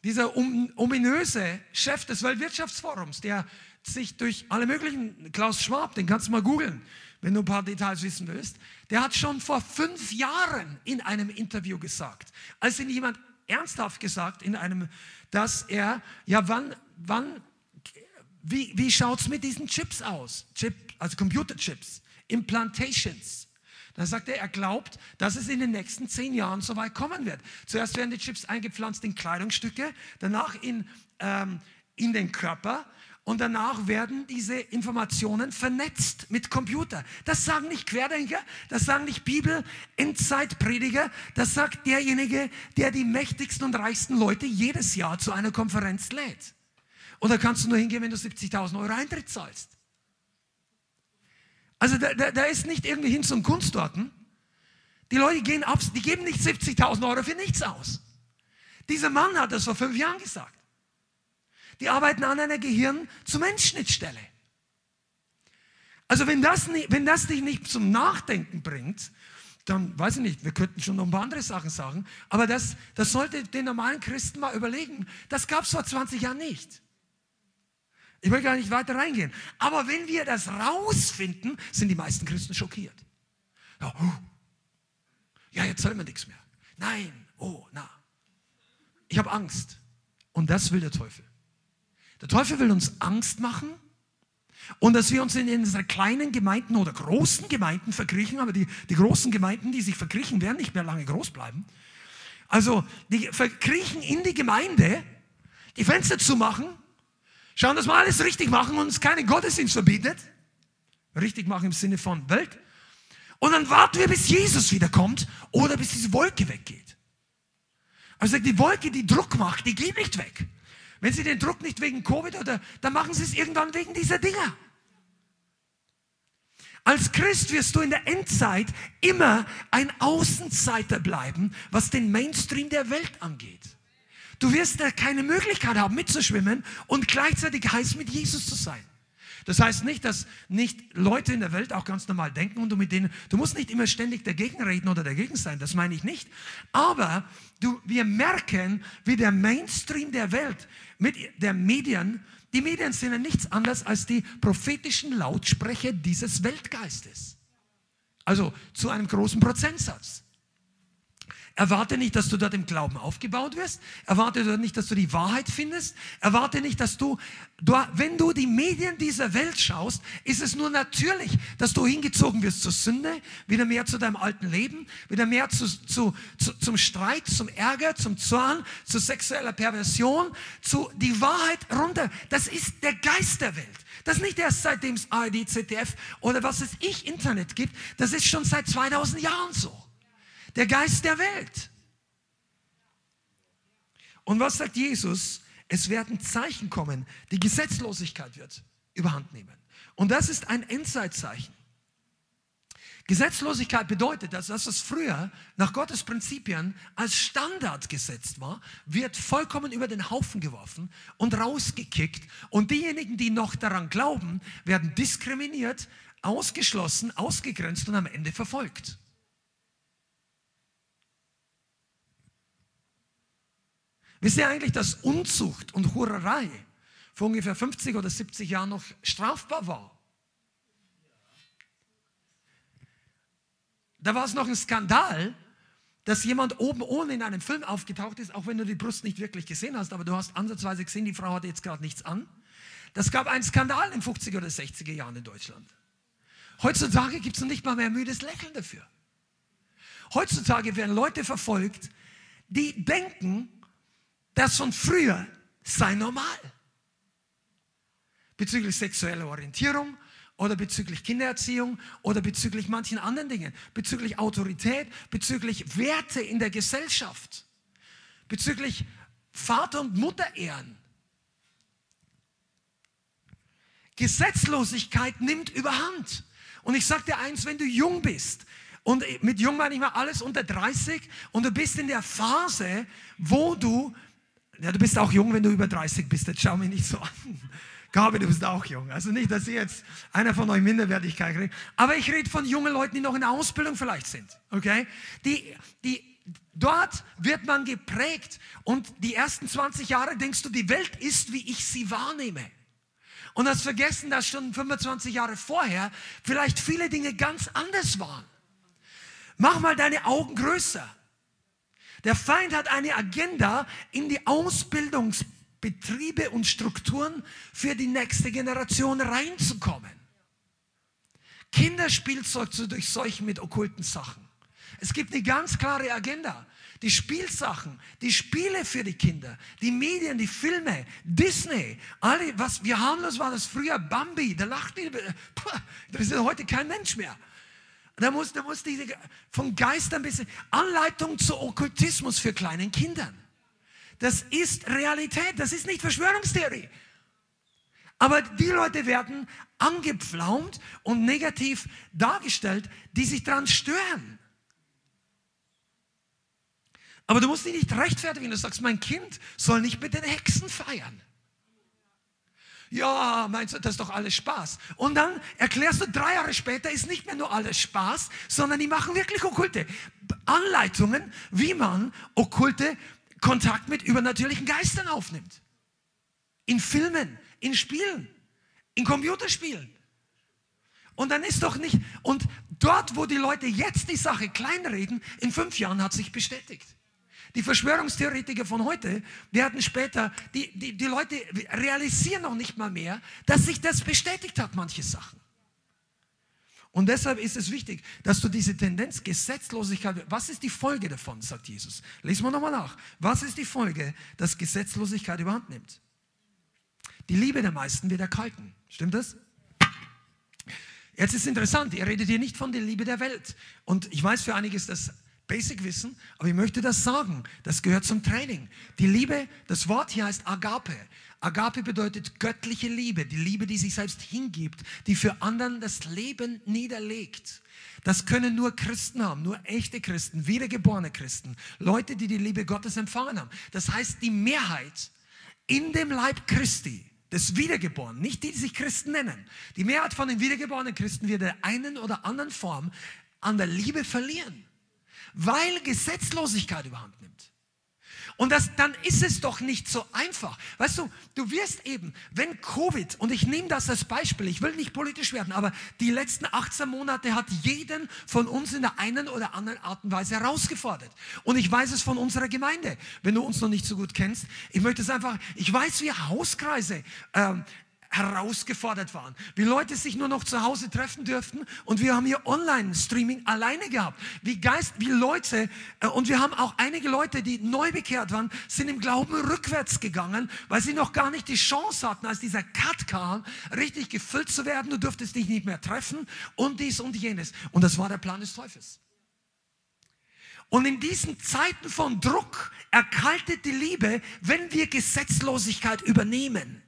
Dieser ominöse Chef des Weltwirtschaftsforums, der sich durch alle möglichen, Klaus Schwab, den kannst du mal googeln, wenn du ein paar Details wissen willst, der hat schon vor fünf Jahren in einem Interview gesagt, als ihn jemand ernsthaft gesagt in einem, dass er, ja wann, wann, wie, wie schaut es mit diesen Chips aus? Chip, also Computerchips, Implantations. Dann sagt er, er glaubt, dass es in den nächsten zehn Jahren so weit kommen wird. Zuerst werden die Chips eingepflanzt in Kleidungsstücke, danach in, ähm, in den Körper und danach werden diese Informationen vernetzt mit Computer. Das sagen nicht Querdenker, das sagen nicht Bibel, Endzeitprediger, das sagt derjenige, der die mächtigsten und reichsten Leute jedes Jahr zu einer Konferenz lädt. Und da kannst du nur hingehen, wenn du 70.000 Euro Eintritt zahlst. Also da, da, da, ist nicht irgendwie hin zum Kunstorten. Die Leute gehen ab, die geben nicht 70.000 Euro für nichts aus. Dieser Mann hat das vor fünf Jahren gesagt. Die arbeiten an einer Gehirn-zu-Mensch-Schnittstelle. Also wenn das, nicht, wenn das dich nicht zum Nachdenken bringt, dann weiß ich nicht, wir könnten schon noch ein paar andere Sachen sagen, aber das, das sollte den normalen Christen mal überlegen. Das gab es vor 20 Jahren nicht. Ich will gar nicht weiter reingehen. Aber wenn wir das rausfinden, sind die meisten Christen schockiert. Ja, oh. ja jetzt soll man nichts mehr. Nein, oh, na. Ich habe Angst. Und das will der Teufel. Der Teufel will uns Angst machen und dass wir uns in unseren kleinen Gemeinden oder großen Gemeinden verkriechen, aber die, die großen Gemeinden, die sich verkriechen, werden nicht mehr lange groß bleiben. Also, die verkriechen in die Gemeinde, die Fenster zu machen, schauen, dass wir alles richtig machen und uns keinen Gottesdienst verbietet. Richtig machen im Sinne von Welt. Und dann warten wir, bis Jesus wiederkommt oder bis diese Wolke weggeht. Also die Wolke, die Druck macht, die geht nicht weg. Wenn Sie den Druck nicht wegen Covid oder, dann machen Sie es irgendwann wegen dieser Dinger. Als Christ wirst du in der Endzeit immer ein Außenseiter bleiben, was den Mainstream der Welt angeht. Du wirst da keine Möglichkeit haben, mitzuschwimmen und gleichzeitig heiß mit Jesus zu sein. Das heißt nicht, dass nicht Leute in der Welt auch ganz normal denken und du mit denen, du musst nicht immer ständig dagegen reden oder dagegen sein, das meine ich nicht. Aber du, wir merken, wie der Mainstream der Welt mit der Medien, die Medien sind ja nichts anderes als die prophetischen Lautsprecher dieses Weltgeistes. Also zu einem großen Prozentsatz. Erwarte nicht, dass du dort im Glauben aufgebaut wirst. Erwarte dort nicht, dass du die Wahrheit findest. Erwarte nicht, dass du, du, wenn du die Medien dieser Welt schaust, ist es nur natürlich, dass du hingezogen wirst zur Sünde, wieder mehr zu deinem alten Leben, wieder mehr zu, zu, zu, zum Streit, zum Ärger, zum Zorn, zu sexueller Perversion, zu die Wahrheit runter. Das ist der Geist der Welt. Das nicht erst seitdem es ARD, ZDF oder was es ich Internet gibt. Das ist schon seit 2000 Jahren so der Geist der Welt. Und was sagt Jesus? Es werden Zeichen kommen. Die Gesetzlosigkeit wird überhand nehmen. Und das ist ein Endzeitzeichen. Gesetzlosigkeit bedeutet, dass das, was früher nach Gottes Prinzipien als Standard gesetzt war, wird vollkommen über den Haufen geworfen und rausgekickt. Und diejenigen, die noch daran glauben, werden diskriminiert, ausgeschlossen, ausgegrenzt und am Ende verfolgt. Wisst ihr eigentlich, dass Unzucht und Hurerei vor ungefähr 50 oder 70 Jahren noch strafbar war? Da war es noch ein Skandal, dass jemand oben ohne in einem Film aufgetaucht ist, auch wenn du die Brust nicht wirklich gesehen hast, aber du hast ansatzweise gesehen, die Frau hatte jetzt gerade nichts an. Das gab einen Skandal in 50er oder 60er Jahren in Deutschland. Heutzutage gibt es nicht mal mehr müdes Lächeln dafür. Heutzutage werden Leute verfolgt, die denken, das von früher sei normal. Bezüglich sexueller Orientierung oder bezüglich Kindererziehung oder bezüglich manchen anderen Dingen, bezüglich Autorität, bezüglich Werte in der Gesellschaft, bezüglich Vater- und Mutterehren. Gesetzlosigkeit nimmt überhand. Und ich sage dir eins, wenn du jung bist, und mit jung meine ich mal alles unter 30 und du bist in der Phase, wo du ja, du bist auch jung, wenn du über 30 bist. Jetzt schau mich nicht so an. Gabe, du bist auch jung. Also nicht, dass ihr jetzt einer von euch Minderwertigkeit kriegt. Aber ich rede von jungen Leuten, die noch in der Ausbildung vielleicht sind. Okay? Die, die, dort wird man geprägt. Und die ersten 20 Jahre denkst du, die Welt ist, wie ich sie wahrnehme. Und hast vergessen, dass schon 25 Jahre vorher vielleicht viele Dinge ganz anders waren. Mach mal deine Augen größer. Der Feind hat eine Agenda in die Ausbildungsbetriebe und Strukturen für die nächste Generation reinzukommen. Kinderspielzeug zu durchseuchen mit okkulten Sachen. Es gibt eine ganz klare Agenda. Die Spielsachen, die Spiele für die Kinder, die Medien, die Filme, Disney, alle, was wir harmlos war das früher, Bambi, da lacht die, das ist heute kein Mensch mehr. Da muss, da muss diese, vom Geist ein bisschen Anleitung zu Okkultismus für kleinen Kindern. Das ist Realität, das ist nicht Verschwörungstheorie. Aber die Leute werden angepflaumt und negativ dargestellt, die sich daran stören. Aber du musst dich nicht rechtfertigen, du sagst, mein Kind soll nicht mit den Hexen feiern. Ja, meinst du, das ist doch alles Spaß. Und dann erklärst du drei Jahre später, ist nicht mehr nur alles Spaß, sondern die machen wirklich okkulte Anleitungen, wie man okkulte Kontakt mit übernatürlichen Geistern aufnimmt. In Filmen, in Spielen, in Computerspielen. Und dann ist doch nicht, und dort, wo die Leute jetzt die Sache kleinreden, in fünf Jahren hat sich bestätigt. Die Verschwörungstheoretiker von heute werden später, die, die, die Leute realisieren noch nicht mal mehr, dass sich das bestätigt hat, manche Sachen. Und deshalb ist es wichtig, dass du diese Tendenz Gesetzlosigkeit, was ist die Folge davon, sagt Jesus. Lesen wir nochmal nach. Was ist die Folge, dass Gesetzlosigkeit überhand nimmt? Die Liebe der meisten wird erkalten. Stimmt das? Jetzt ist interessant, ihr redet hier nicht von der Liebe der Welt. Und ich weiß, für einige ist das Basic-Wissen, aber ich möchte das sagen. Das gehört zum Training. Die Liebe, das Wort hier heißt Agape. Agape bedeutet göttliche Liebe, die Liebe, die sich selbst hingibt, die für anderen das Leben niederlegt. Das können nur Christen haben, nur echte Christen, wiedergeborene Christen, Leute, die die Liebe Gottes empfangen haben. Das heißt, die Mehrheit in dem Leib Christi, des Wiedergeborenen, nicht die, die sich Christen nennen. Die Mehrheit von den wiedergeborenen Christen wird der einen oder anderen Form an der Liebe verlieren weil Gesetzlosigkeit überhand nimmt. Und das, dann ist es doch nicht so einfach. Weißt du, du wirst eben, wenn Covid, und ich nehme das als Beispiel, ich will nicht politisch werden, aber die letzten 18 Monate hat jeden von uns in der einen oder anderen Art und Weise herausgefordert. Und ich weiß es von unserer Gemeinde, wenn du uns noch nicht so gut kennst. Ich möchte es einfach, ich weiß, wie Hauskreise ähm, herausgefordert waren. Wie Leute sich nur noch zu Hause treffen dürften und wir haben hier Online-Streaming alleine gehabt. Wie Geist, wie Leute äh, und wir haben auch einige Leute, die neu bekehrt waren, sind im Glauben rückwärts gegangen, weil sie noch gar nicht die Chance hatten, als dieser Cut kam, richtig gefüllt zu werden. Du durftest dich nicht mehr treffen und dies und jenes. Und das war der Plan des Teufels. Und in diesen Zeiten von Druck erkaltet die Liebe, wenn wir Gesetzlosigkeit übernehmen.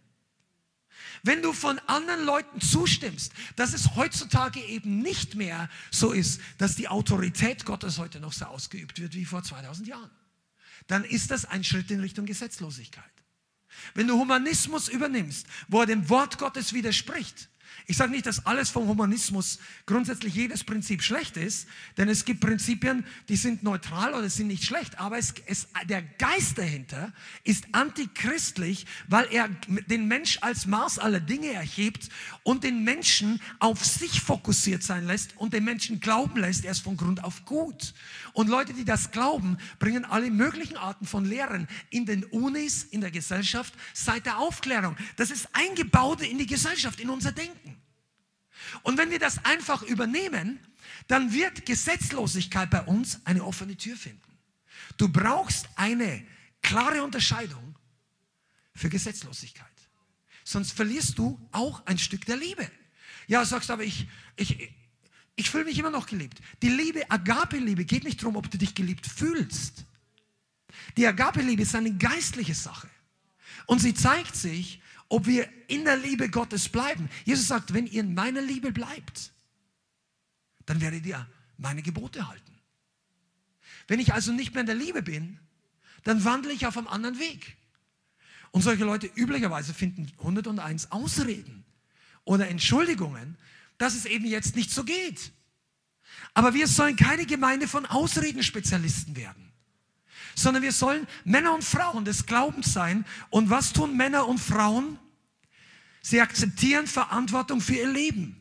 Wenn du von anderen Leuten zustimmst, dass es heutzutage eben nicht mehr so ist, dass die Autorität Gottes heute noch so ausgeübt wird wie vor 2000 Jahren, dann ist das ein Schritt in Richtung Gesetzlosigkeit. Wenn du Humanismus übernimmst, wo er dem Wort Gottes widerspricht, ich sage nicht, dass alles vom Humanismus grundsätzlich jedes Prinzip schlecht ist, denn es gibt Prinzipien, die sind neutral oder sind nicht schlecht, aber es, es, der Geist dahinter ist antichristlich, weil er den Mensch als Maß aller Dinge erhebt und den Menschen auf sich fokussiert sein lässt und den Menschen glauben lässt, er ist von Grund auf gut. Und Leute, die das glauben, bringen alle möglichen Arten von Lehren in den Unis, in der Gesellschaft seit der Aufklärung. Das ist eingebaut in die Gesellschaft, in unser Denken. Und wenn wir das einfach übernehmen, dann wird Gesetzlosigkeit bei uns eine offene Tür finden. Du brauchst eine klare Unterscheidung für Gesetzlosigkeit. Sonst verlierst du auch ein Stück der Liebe. Ja, sagst aber ich, ich, ich fühle mich immer noch geliebt. Die Liebe, Agape-Liebe, geht nicht darum, ob du dich geliebt fühlst. Die Agape-Liebe ist eine geistliche Sache. Und sie zeigt sich, ob wir in der Liebe Gottes bleiben. Jesus sagt, wenn ihr in meiner Liebe bleibt, dann werdet ihr meine Gebote halten. Wenn ich also nicht mehr in der Liebe bin, dann wandle ich auf einem anderen Weg. Und solche Leute üblicherweise finden 101 Ausreden oder Entschuldigungen, dass es eben jetzt nicht so geht. Aber wir sollen keine Gemeinde von Ausredenspezialisten werden, sondern wir sollen Männer und Frauen des Glaubens sein. Und was tun Männer und Frauen? Sie akzeptieren Verantwortung für ihr Leben.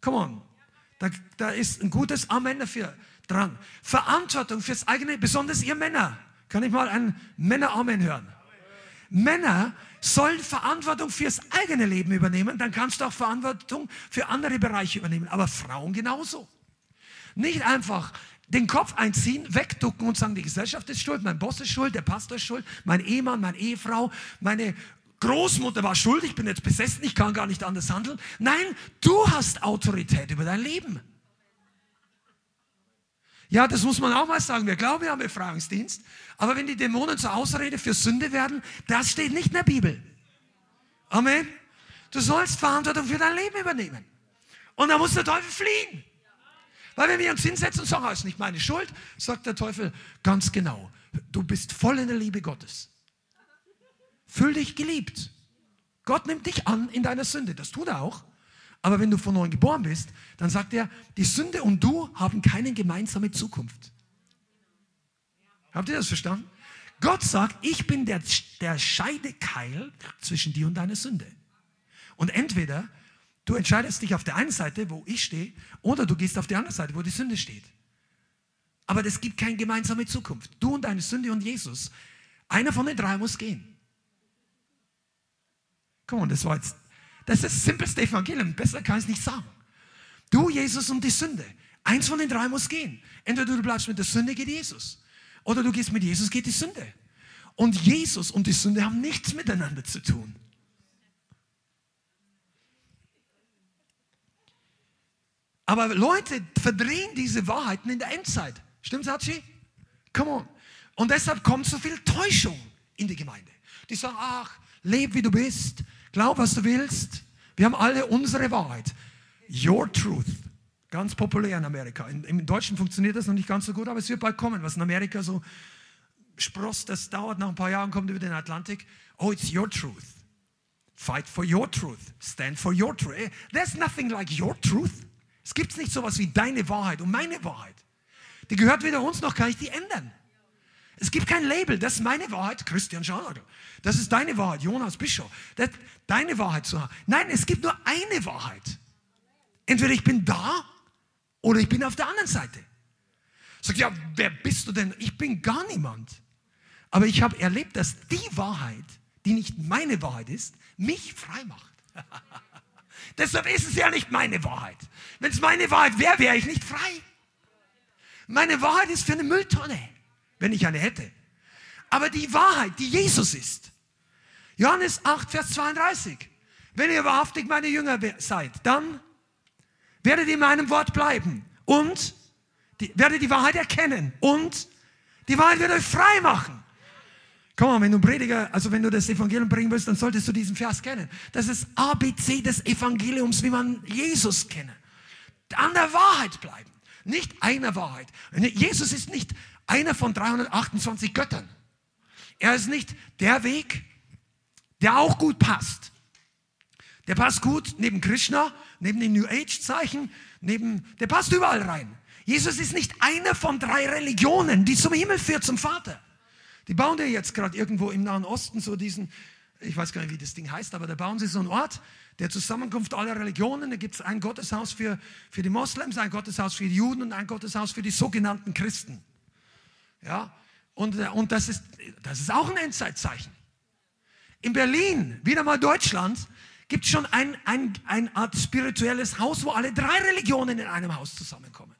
Come on. Da, da ist ein gutes Amen dafür dran. Verantwortung fürs eigene, besonders ihr Männer. Kann ich mal ein Männer-Amen hören? Männer sollen Verantwortung fürs eigene Leben übernehmen, dann kannst du auch Verantwortung für andere Bereiche übernehmen. Aber Frauen genauso. Nicht einfach den Kopf einziehen, wegducken und sagen, die Gesellschaft ist schuld, mein Boss ist schuld, der Pastor ist schuld, mein Ehemann, meine Ehefrau, meine Großmutter war schuld, ich bin jetzt besessen, ich kann gar nicht anders handeln. Nein, du hast Autorität über dein Leben. Ja, das muss man auch mal sagen. Wir glauben, wir haben Befragungsdienst. Aber wenn die Dämonen zur Ausrede für Sünde werden, das steht nicht in der Bibel. Amen. Du sollst Verantwortung für dein Leben übernehmen. Und da muss der Teufel fliehen. Weil wenn wir uns hinsetzen und sagen, das ist nicht meine Schuld, sagt der Teufel ganz genau, du bist voll in der Liebe Gottes. Fühl dich geliebt. Gott nimmt dich an in deiner Sünde, das tut er auch. Aber wenn du von neuem geboren bist, dann sagt er, die Sünde und du haben keine gemeinsame Zukunft. Habt ihr das verstanden? Gott sagt, ich bin der, der Scheidekeil zwischen dir und deiner Sünde. Und entweder du entscheidest dich auf der einen Seite, wo ich stehe, oder du gehst auf die andere Seite, wo die Sünde steht. Aber es gibt keine gemeinsame Zukunft. Du und deine Sünde und Jesus. Einer von den drei muss gehen. Komm on, das war jetzt, das ist das simpelste Evangelium. Besser kann ich es nicht sagen. Du, Jesus und die Sünde. Eins von den drei muss gehen. Entweder du bleibst mit der Sünde, geht Jesus. Oder du gehst mit Jesus, geht die Sünde. Und Jesus und die Sünde haben nichts miteinander zu tun. Aber Leute verdrehen diese Wahrheiten in der Endzeit. Stimmt's, Hachi? Come on. Und deshalb kommt so viel Täuschung in die Gemeinde. Die sagen, ach, leb wie du bist, glaub, was du willst. Wir haben alle unsere Wahrheit. Your truth. Ganz populär in Amerika. In, Im Deutschen funktioniert das noch nicht ganz so gut, aber es wird bald kommen. Was in Amerika so sprost, das dauert nach ein paar Jahren, kommt über den Atlantik. Oh, it's your truth. Fight for your truth. Stand for your truth. There's nothing like your truth. Es gibt nicht so etwas wie deine Wahrheit und meine Wahrheit. Die gehört weder uns noch kann ich die ändern. Es gibt kein Label, das ist meine Wahrheit, Christian Scharnagel. Das ist deine Wahrheit, Jonas Bischof. Das, deine Wahrheit zu haben. Nein, es gibt nur eine Wahrheit. Entweder ich bin da oder ich bin auf der anderen Seite. Sagt, ja, wer bist du denn? Ich bin gar niemand. Aber ich habe erlebt, dass die Wahrheit, die nicht meine Wahrheit ist, mich frei macht. Deshalb ist es ja nicht meine Wahrheit. Wenn es meine Wahrheit wäre, wäre ich nicht frei. Meine Wahrheit ist für eine Mülltonne, wenn ich eine hätte. Aber die Wahrheit, die Jesus ist. Johannes 8, Vers 32. Wenn ihr wahrhaftig meine Jünger seid, dann werdet ihr in meinem Wort bleiben und die, werdet die Wahrheit erkennen und die Wahrheit wird euch frei machen. Komm mal, wenn du Prediger, also wenn du das Evangelium bringen willst, dann solltest du diesen Vers kennen. Das ist ABC des Evangeliums, wie man Jesus kenne. An der Wahrheit bleiben. Nicht einer Wahrheit. Jesus ist nicht einer von 328 Göttern. Er ist nicht der Weg, der auch gut passt. Der passt gut neben Krishna, neben den New Age Zeichen, neben, der passt überall rein. Jesus ist nicht einer von drei Religionen, die zum Himmel führt, zum Vater. Die bauen ja jetzt gerade irgendwo im Nahen Osten so diesen, ich weiß gar nicht, wie das Ding heißt, aber da bauen sie so einen Ort, der Zusammenkunft aller Religionen. Da gibt es ein Gotteshaus für, für die Moslems, ein Gotteshaus für die Juden und ein Gotteshaus für die sogenannten Christen. Ja, und, äh, und das, ist, das ist auch ein Endzeitzeichen. In Berlin, wieder mal Deutschland, gibt es schon ein, ein, ein Art spirituelles Haus, wo alle drei Religionen in einem Haus zusammenkommen.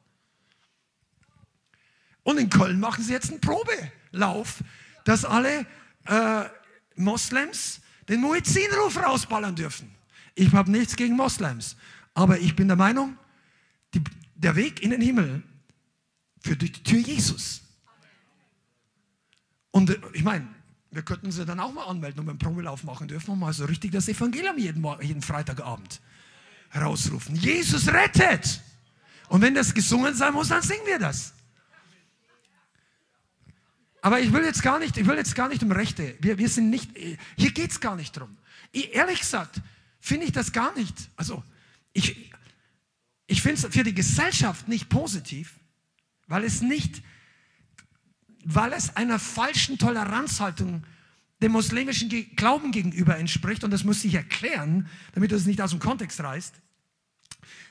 Und in Köln machen sie jetzt einen Probelauf, dass alle äh, Moslems den Muezzinruf rausballern dürfen. Ich habe nichts gegen Moslems, aber ich bin der Meinung, die, der Weg in den Himmel führt durch die Tür Jesus. Und äh, ich meine, wir könnten sie dann auch mal anmelden und beim Promelauf machen dürfen und mal so richtig das Evangelium jeden, jeden Freitagabend rausrufen. Jesus rettet! Und wenn das gesungen sein muss, dann singen wir das. Aber ich will jetzt gar nicht, ich will jetzt gar nicht um Rechte. Wir, wir sind nicht, hier geht es gar nicht drum. Ich, ehrlich gesagt, finde ich das gar nicht. Also, ich, ich finde es für die Gesellschaft nicht positiv, weil es nicht, weil es einer falschen Toleranzhaltung dem muslimischen Glauben gegenüber entspricht. Und das muss ich erklären, damit du es nicht aus dem Kontext reißt.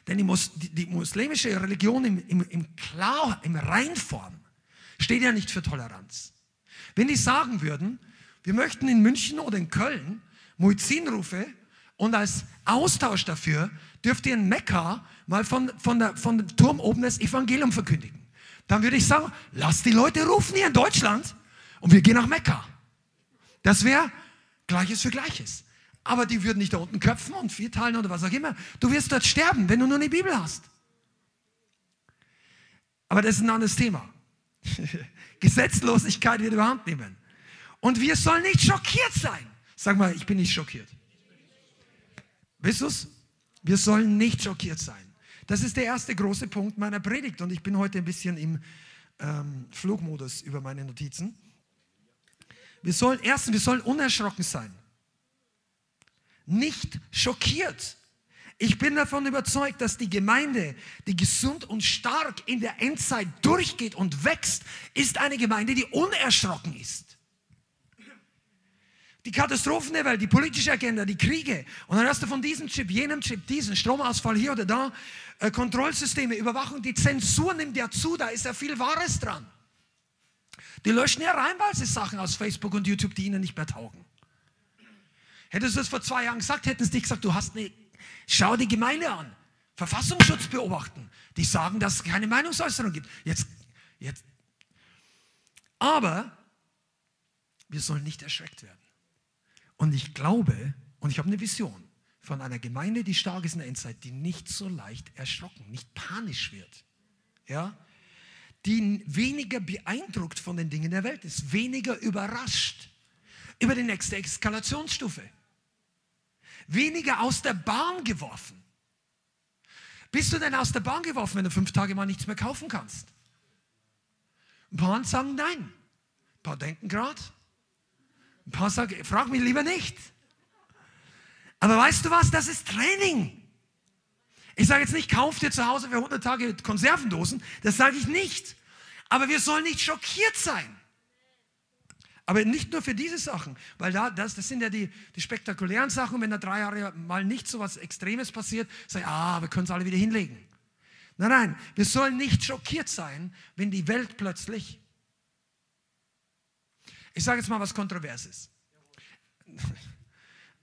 Denn die, Mus, die, muslimische Religion im, im, im, Klar, im Reinform steht ja nicht für Toleranz. Wenn die sagen würden, wir möchten in München oder in Köln Muizzinrufe und als Austausch dafür dürft ihr in Mekka mal von, von, der, von dem Turm oben das Evangelium verkündigen. Dann würde ich sagen, lasst die Leute rufen hier in Deutschland und wir gehen nach Mekka. Das wäre Gleiches für Gleiches. Aber die würden nicht da unten köpfen und vierteilen oder was auch immer. Du wirst dort sterben, wenn du nur eine Bibel hast. Aber das ist ein anderes Thema. Gesetzlosigkeit wird überhand nehmen. Und wir sollen nicht schockiert sein. Sag mal, ich bin nicht schockiert. Wisst ihr's? Wir sollen nicht schockiert sein. Das ist der erste große Punkt meiner Predigt und ich bin heute ein bisschen im ähm, Flugmodus über meine Notizen. Wir sollen erstens, wir sollen unerschrocken sein. nicht schockiert. Ich bin davon überzeugt, dass die Gemeinde, die gesund und stark in der Endzeit durchgeht und wächst, ist eine Gemeinde, die unerschrocken ist. Die Katastrophen der Welt, die politische Agenda, die Kriege und dann hast du von diesem Chip, jenem Chip, diesen Stromausfall hier oder da, äh, Kontrollsysteme, Überwachung, die Zensur nimmt ja zu, da ist ja viel Wahres dran. Die löschen ja reinweise Sachen aus Facebook und YouTube, die ihnen nicht mehr taugen. Hättest du das vor zwei Jahren gesagt, hätten sie dich gesagt, du hast eine, schau die Gemeinde an, Verfassungsschutz beobachten. Die sagen, dass es keine Meinungsäußerung gibt. Jetzt, jetzt. Aber wir sollen nicht erschreckt werden. Und ich glaube, und ich habe eine Vision von einer Gemeinde, die stark ist in der Endzeit, die nicht so leicht erschrocken, nicht panisch wird. Ja? Die weniger beeindruckt von den Dingen der Welt ist, weniger überrascht über die nächste Eskalationsstufe weniger aus der Bahn geworfen. Bist du denn aus der Bahn geworfen, wenn du fünf Tage mal nichts mehr kaufen kannst? Ein paar sagen nein. Ein paar denken gerade. Ein paar sagen, frag mich lieber nicht. Aber weißt du was? Das ist Training. Ich sage jetzt nicht, kauf dir zu Hause für 100 Tage Konservendosen. Das sage ich nicht. Aber wir sollen nicht schockiert sein. Aber nicht nur für diese Sachen, weil da, das, das sind ja die, die spektakulären Sachen, wenn da drei Jahre mal nicht so was Extremes passiert, sag ich, ah, wir können es alle wieder hinlegen. Nein, nein, wir sollen nicht schockiert sein, wenn die Welt plötzlich, ich sage jetzt mal was Kontroverses.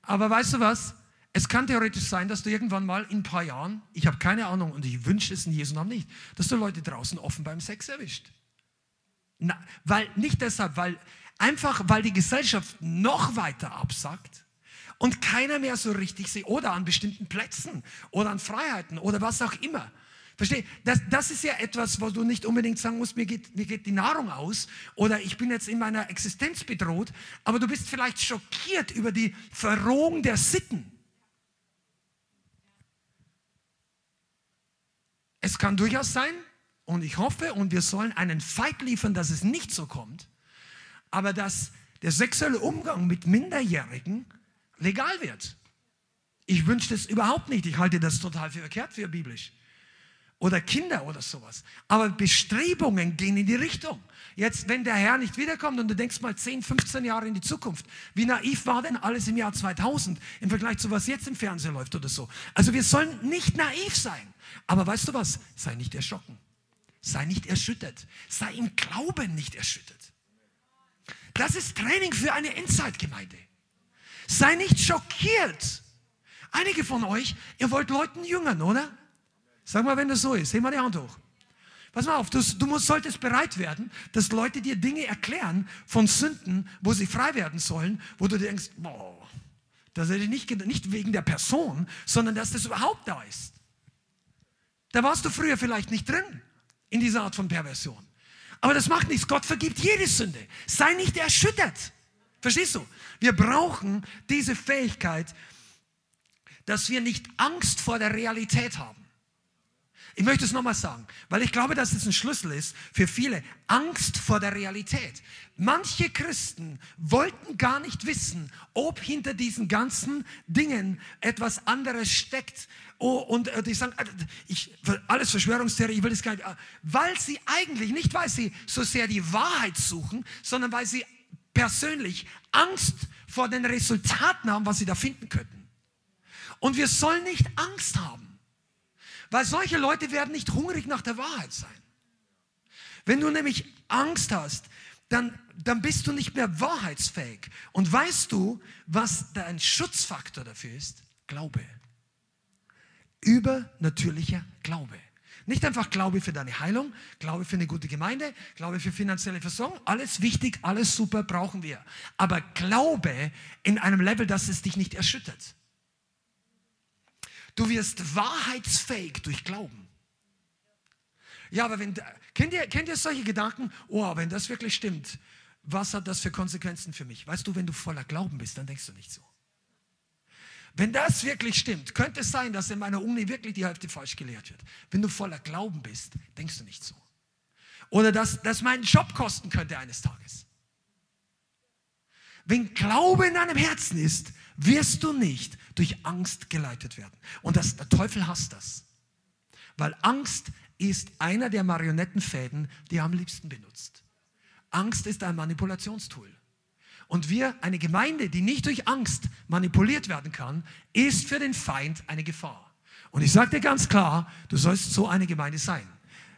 Aber weißt du was? Es kann theoretisch sein, dass du irgendwann mal in ein paar Jahren, ich habe keine Ahnung und ich wünsche es in Jesu Namen nicht, dass du Leute draußen offen beim Sex erwischt. Na, weil, nicht deshalb, weil Einfach weil die Gesellschaft noch weiter absagt und keiner mehr so richtig sieht oder an bestimmten Plätzen oder an Freiheiten oder was auch immer. Verstehe, das, das ist ja etwas, wo du nicht unbedingt sagen musst, mir geht, mir geht die Nahrung aus oder ich bin jetzt in meiner Existenz bedroht, aber du bist vielleicht schockiert über die Verrohung der Sitten. Es kann durchaus sein, und ich hoffe, und wir sollen einen Fight liefern, dass es nicht so kommt, aber dass der sexuelle Umgang mit Minderjährigen legal wird. Ich wünsche das überhaupt nicht. Ich halte das total für verkehrt für biblisch. Oder Kinder oder sowas. Aber Bestrebungen gehen in die Richtung. Jetzt, wenn der Herr nicht wiederkommt und du denkst mal 10, 15 Jahre in die Zukunft, wie naiv war denn alles im Jahr 2000 im Vergleich zu was jetzt im Fernsehen läuft oder so? Also wir sollen nicht naiv sein. Aber weißt du was? Sei nicht erschrocken. Sei nicht erschüttert. Sei im Glauben nicht erschüttert. Das ist Training für eine Endzeitgemeinde. Sei nicht schockiert. Einige von euch, ihr wollt Leuten jüngern, oder? Sag mal, wenn das so ist. Heb mal die Hand hoch. Pass mal auf, du, du musst, solltest bereit werden, dass Leute dir Dinge erklären von Sünden, wo sie frei werden sollen, wo du denkst, boah, das ist nicht, nicht wegen der Person, sondern dass das überhaupt da ist. Da warst du früher vielleicht nicht drin in dieser Art von Perversion. Aber das macht nichts. Gott vergibt jede Sünde. Sei nicht erschüttert. Verstehst du? Wir brauchen diese Fähigkeit, dass wir nicht Angst vor der Realität haben. Ich möchte es nochmal sagen, weil ich glaube, dass es ein Schlüssel ist für viele. Angst vor der Realität. Manche Christen wollten gar nicht wissen, ob hinter diesen ganzen Dingen etwas anderes steckt. Oh, und äh, die sagen, äh, ich, alles Verschwörungstheorie, ich will das gar nicht. Äh, weil sie eigentlich, nicht weil sie so sehr die Wahrheit suchen, sondern weil sie persönlich Angst vor den Resultaten haben, was sie da finden könnten. Und wir sollen nicht Angst haben. Weil solche Leute werden nicht hungrig nach der Wahrheit sein. Wenn du nämlich Angst hast, dann, dann bist du nicht mehr wahrheitsfähig. Und weißt du, was dein Schutzfaktor dafür ist? Glaube. Übernatürlicher Glaube. Nicht einfach Glaube für deine Heilung, Glaube für eine gute Gemeinde, Glaube für finanzielle Versorgung. Alles wichtig, alles super brauchen wir. Aber Glaube in einem Level, dass es dich nicht erschüttert. Du wirst wahrheitsfähig durch Glauben. Ja, aber wenn, kennt ihr, kennt ihr solche Gedanken? Oh, wenn das wirklich stimmt, was hat das für Konsequenzen für mich? Weißt du, wenn du voller Glauben bist, dann denkst du nicht so. Wenn das wirklich stimmt, könnte es sein, dass in meiner Uni wirklich die Hälfte falsch gelehrt wird. Wenn du voller Glauben bist, denkst du nicht so. Oder dass das meinen Job kosten könnte eines Tages. Wenn Glaube in deinem Herzen ist, wirst du nicht durch Angst geleitet werden. Und das, der Teufel hasst das. Weil Angst ist einer der Marionettenfäden, die er am liebsten benutzt. Angst ist ein Manipulationstool. Und wir, eine Gemeinde, die nicht durch Angst manipuliert werden kann, ist für den Feind eine Gefahr. Und ich sage dir ganz klar, du sollst so eine Gemeinde sein.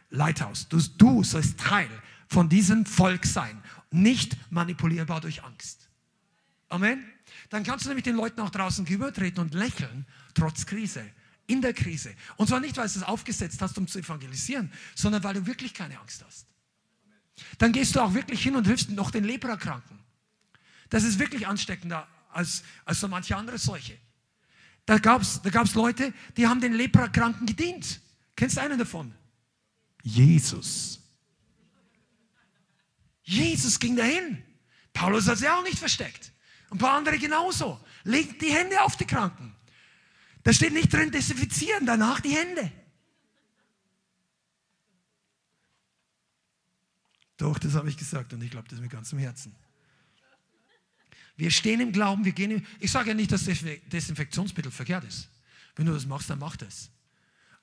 Lighthouse, du, du sollst Teil von diesem Volk sein, nicht manipulierbar durch Angst. Amen. Dann kannst du nämlich den Leuten auch draußen gegenübertreten und lächeln, trotz Krise, in der Krise. Und zwar nicht, weil du es aufgesetzt hast, um zu evangelisieren, sondern weil du wirklich keine Angst hast. Dann gehst du auch wirklich hin und hilfst noch den Leprakranken. Das ist wirklich ansteckender als, als so manche andere Seuche. Da gab es da gab's Leute, die haben den Leprakranken gedient. Kennst du einen davon? Jesus. Jesus ging dahin. Paulus hat sie auch nicht versteckt. Ein paar andere genauso. Legt die Hände auf die Kranken. Da steht nicht drin, desinfizieren, danach die Hände. Doch, das habe ich gesagt und ich glaube das mit ganzem Herzen. Wir stehen im Glauben, wir gehen im, Ich sage ja nicht, dass Desinfektionsmittel verkehrt ist. Wenn du das machst, dann mach das.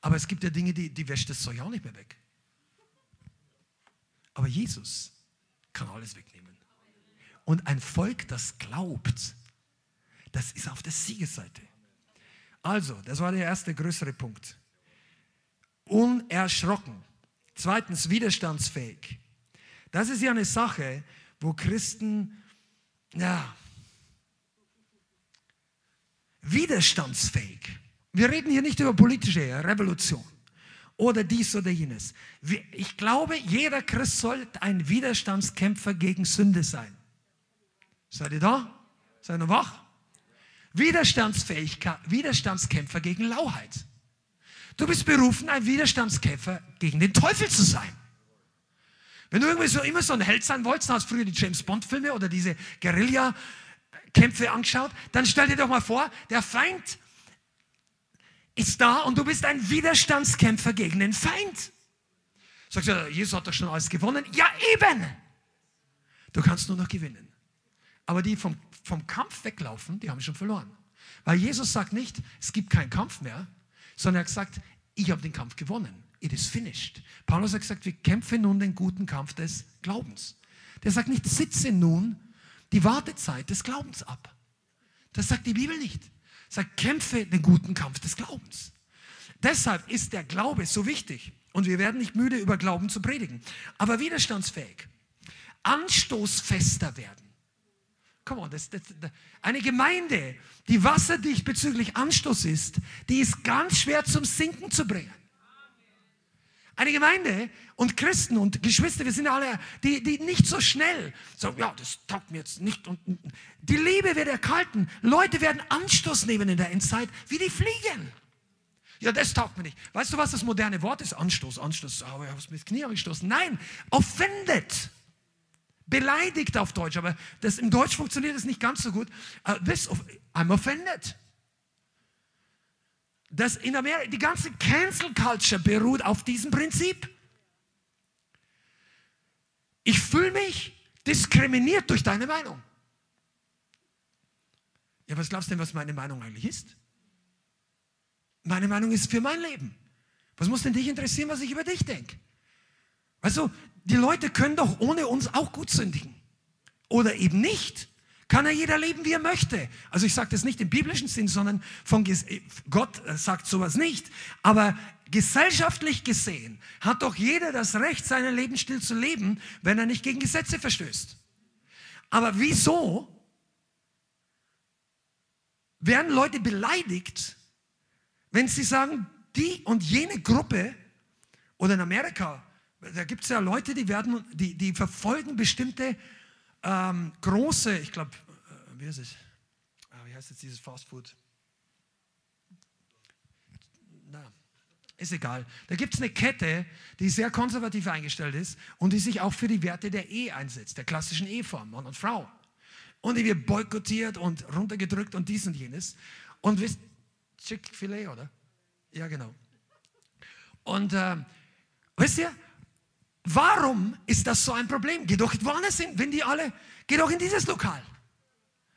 Aber es gibt ja Dinge, die, die wäscht das Zeug auch nicht mehr weg. Aber Jesus kann alles wegnehmen. Und ein Volk, das glaubt, das ist auf der Siegesseite. Also, das war der erste größere Punkt. Unerschrocken. Zweitens, widerstandsfähig. Das ist ja eine Sache, wo Christen, ja, widerstandsfähig. Wir reden hier nicht über politische Revolution oder dies oder jenes. Ich glaube, jeder Christ sollte ein Widerstandskämpfer gegen Sünde sein. Seid ihr da? Seid ihr wach? Widerstandsfähigkeit, Widerstandskämpfer gegen Lauheit. Du bist berufen, ein Widerstandskämpfer gegen den Teufel zu sein. Wenn du irgendwie so immer so ein Held sein wolltest, hast du früher die James Bond Filme oder diese Guerilla Kämpfe angeschaut, dann stell dir doch mal vor, der Feind ist da und du bist ein Widerstandskämpfer gegen den Feind. Sagst du, Jesus hat doch schon alles gewonnen. Ja, eben. Du kannst nur noch gewinnen. Aber die vom, vom Kampf weglaufen, die haben schon verloren. Weil Jesus sagt nicht, es gibt keinen Kampf mehr, sondern er gesagt, ich habe den Kampf gewonnen. It is finished. Paulus hat gesagt, wir kämpfen nun den guten Kampf des Glaubens. Der sagt nicht, sitze nun die Wartezeit des Glaubens ab. Das sagt die Bibel nicht. Sagt, kämpfe den guten Kampf des Glaubens. Deshalb ist der Glaube so wichtig. Und wir werden nicht müde, über Glauben zu predigen. Aber widerstandsfähig. Anstoßfester werden. Come on, das, das, eine Gemeinde, die wasserdicht bezüglich Anstoß ist, die ist ganz schwer zum Sinken zu bringen. Eine Gemeinde und Christen und Geschwister, wir sind alle, die, die nicht so schnell sagen, ja, das taugt mir jetzt nicht. Und, die Liebe wird erkalten. Leute werden Anstoß nehmen in der Endzeit, wie die fliegen. Ja, das taugt mir nicht. Weißt du, was das moderne Wort ist? Anstoß, Anstoß. Aber ich habe mir das Knie angestoßen. Nein, offended. Beleidigt auf Deutsch, aber das, im Deutsch funktioniert das nicht ganz so gut. Uh, this, I'm offended. Das in Amerika, die ganze Cancel Culture beruht auf diesem Prinzip. Ich fühle mich diskriminiert durch deine Meinung. Ja, was glaubst du denn, was meine Meinung eigentlich ist? Meine Meinung ist für mein Leben. Was muss denn dich interessieren, was ich über dich denke? Also, die Leute können doch ohne uns auch gut sündigen. Oder eben nicht. Kann ja jeder leben, wie er möchte. Also ich sage das nicht im biblischen Sinn, sondern von Gott sagt sowas nicht. Aber gesellschaftlich gesehen hat doch jeder das Recht, seinen Lebensstil zu leben, wenn er nicht gegen Gesetze verstößt. Aber wieso werden Leute beleidigt, wenn sie sagen, die und jene Gruppe oder in Amerika, da gibt es ja Leute, die werden, die, die verfolgen bestimmte ähm, große, ich glaube, äh, wie heißt es? Ah, wie heißt jetzt dieses Fastfood? Na, ist egal. Da gibt es eine Kette, die sehr konservativ eingestellt ist und die sich auch für die Werte der Ehe einsetzt, der klassischen Eheform, Mann und Frau. Und die wird boykottiert und runtergedrückt und dies und jenes. Und wisst, Chick-fil-A, oder? Ja, genau. Und äh, wisst ihr, Warum ist das so ein Problem? Geh doch woanders hin, wenn die alle, geh doch in dieses Lokal.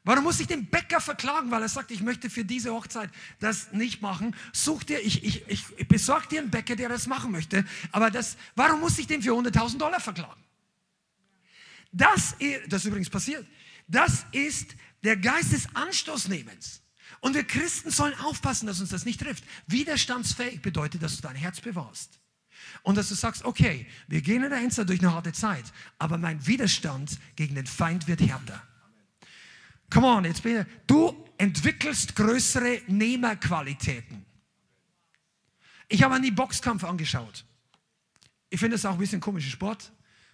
Warum muss ich den Bäcker verklagen, weil er sagt, ich möchte für diese Hochzeit das nicht machen? Such dir, ich, ich, ich besorge dir einen Bäcker, der das machen möchte. Aber das, warum muss ich den für 100.000 Dollar verklagen? Das, das ist übrigens passiert. Das ist der Geist des Anstoßnehmens. Und wir Christen sollen aufpassen, dass uns das nicht trifft. Widerstandsfähig bedeutet, dass du dein Herz bewahrst. Und dass du sagst, okay, wir gehen in der Endzeit durch eine harte Zeit, aber mein Widerstand gegen den Feind wird härter. Come on, jetzt bin du entwickelst größere Nehmerqualitäten. Ich habe an die Boxkampf angeschaut. Ich finde es auch ein bisschen komischer Sport.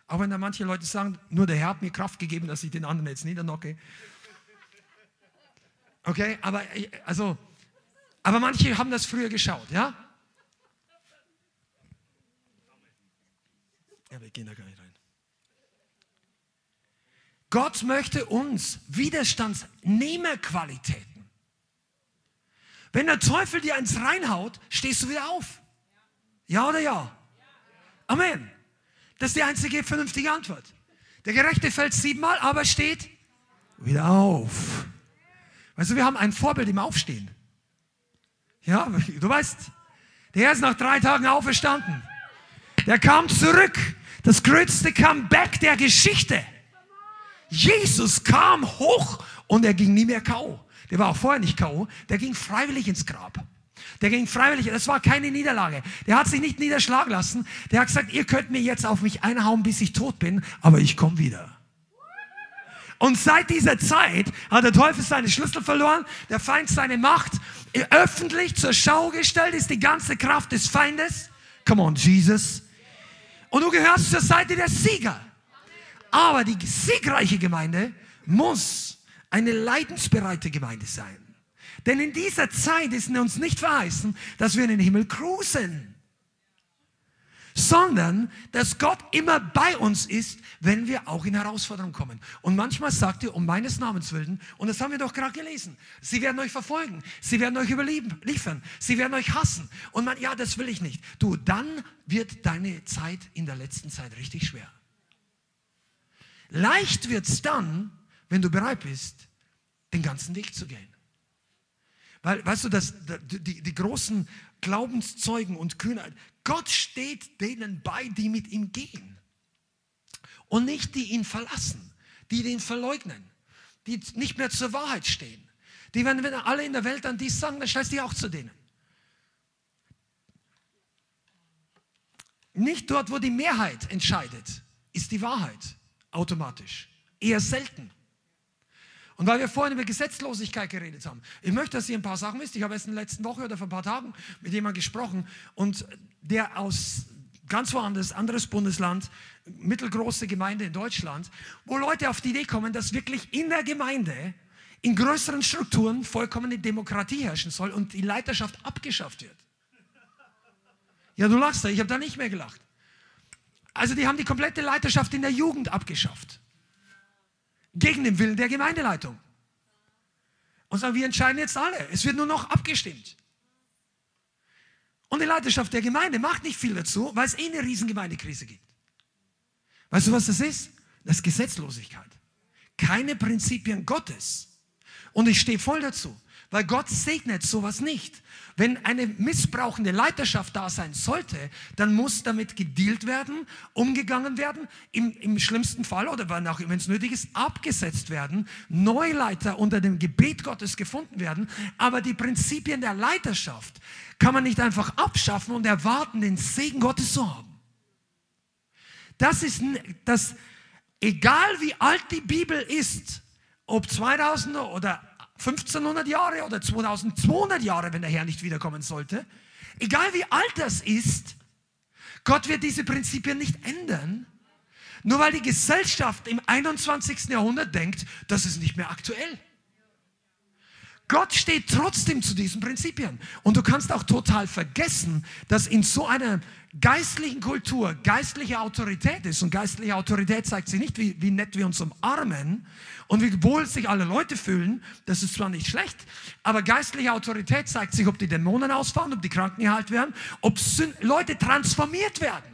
Auch wenn da manche Leute sagen, nur der Herr hat mir Kraft gegeben, dass ich den anderen jetzt niedernocke. Okay, aber also, aber manche haben das früher geschaut, ja? Ja, wir gehen da gar nicht rein. Gott möchte uns Widerstandsnehmerqualitäten. Wenn der Teufel dir eins reinhaut, stehst du wieder auf. Ja oder ja? Amen. Das ist die einzige vernünftige Antwort. Der Gerechte fällt siebenmal, aber steht wieder auf. Weißt du, wir haben ein Vorbild im Aufstehen. Ja, du weißt, der ist nach drei Tagen auferstanden. Der kam zurück. Das größte Comeback der Geschichte. Jesus kam hoch und er ging nie mehr K.O. Der war auch vorher nicht K.O. Der ging freiwillig ins Grab. Der ging freiwillig, das war keine Niederlage. Der hat sich nicht niederschlagen lassen. Der hat gesagt, ihr könnt mir jetzt auf mich einhauen, bis ich tot bin, aber ich komme wieder. Und seit dieser Zeit hat der Teufel seine Schlüssel verloren, der Feind seine Macht öffentlich zur Schau gestellt, ist die ganze Kraft des Feindes. Come on, Jesus. Und du gehörst zur Seite der Sieger. Aber die siegreiche Gemeinde muss eine leidensbereite Gemeinde sein. Denn in dieser Zeit ist uns nicht verheißen, dass wir in den Himmel cruisen, sondern dass Gott immer bei uns ist, wenn wir auch in Herausforderungen kommen. Und manchmal sagt er, um meines Namens willen, und das haben wir doch gerade gelesen, sie werden euch verfolgen, sie werden euch überliefern, sie werden euch hassen. Und man, ja, das will ich nicht. Du, dann wird deine Zeit in der letzten Zeit richtig schwer. Leicht wird es dann, wenn du bereit bist, den ganzen Weg zu gehen. Weil, weißt du, dass die, die großen Glaubenszeugen und Kühnheit, Gott steht denen bei, die mit ihm gehen. Und nicht die ihn verlassen, die den verleugnen, die nicht mehr zur Wahrheit stehen. Die, wenn, wenn alle in der Welt an dies sagen, dann stellst du auch zu denen. Nicht dort, wo die Mehrheit entscheidet, ist die Wahrheit automatisch. Eher selten. Und weil wir vorhin über Gesetzlosigkeit geredet haben, ich möchte, dass ihr ein paar Sachen wisst. Ich habe erst in der letzten Woche oder vor ein paar Tagen mit jemandem gesprochen und der aus ganz woanders, anderes Bundesland, mittelgroße Gemeinde in Deutschland, wo Leute auf die Idee kommen, dass wirklich in der Gemeinde in größeren Strukturen vollkommene Demokratie herrschen soll und die Leiterschaft abgeschafft wird. Ja, du lachst da, ich habe da nicht mehr gelacht. Also die haben die komplette Leiterschaft in der Jugend abgeschafft. Gegen den Willen der Gemeindeleitung. Und sagen, wir entscheiden jetzt alle. Es wird nur noch abgestimmt. Und die Leiterschaft der Gemeinde macht nicht viel dazu, weil es eh eine riesen Gemeindekrise gibt. Weißt du, was das ist? Das ist Gesetzlosigkeit. Keine Prinzipien Gottes. Und ich stehe voll dazu. Weil Gott segnet sowas nicht. Wenn eine missbrauchende Leiterschaft da sein sollte, dann muss damit gedealt werden, umgegangen werden, im, im schlimmsten Fall oder immer es nötig ist, abgesetzt werden, Neuleiter unter dem Gebet Gottes gefunden werden. Aber die Prinzipien der Leiterschaft kann man nicht einfach abschaffen und erwarten, den Segen Gottes zu haben. Das ist das, egal wie alt die Bibel ist, ob 2000 oder 1500 Jahre oder 2200 Jahre, wenn der Herr nicht wiederkommen sollte. Egal wie alt das ist, Gott wird diese Prinzipien nicht ändern, nur weil die Gesellschaft im 21. Jahrhundert denkt, das ist nicht mehr aktuell. Gott steht trotzdem zu diesen Prinzipien. Und du kannst auch total vergessen, dass in so einer geistlichen Kultur geistliche Autorität ist. Und geistliche Autorität zeigt sich nicht, wie, wie nett wir uns umarmen und wie wohl sich alle Leute fühlen. Das ist zwar nicht schlecht, aber geistliche Autorität zeigt sich, ob die Dämonen ausfahren, ob die Kranken geheilt werden, ob Leute transformiert werden.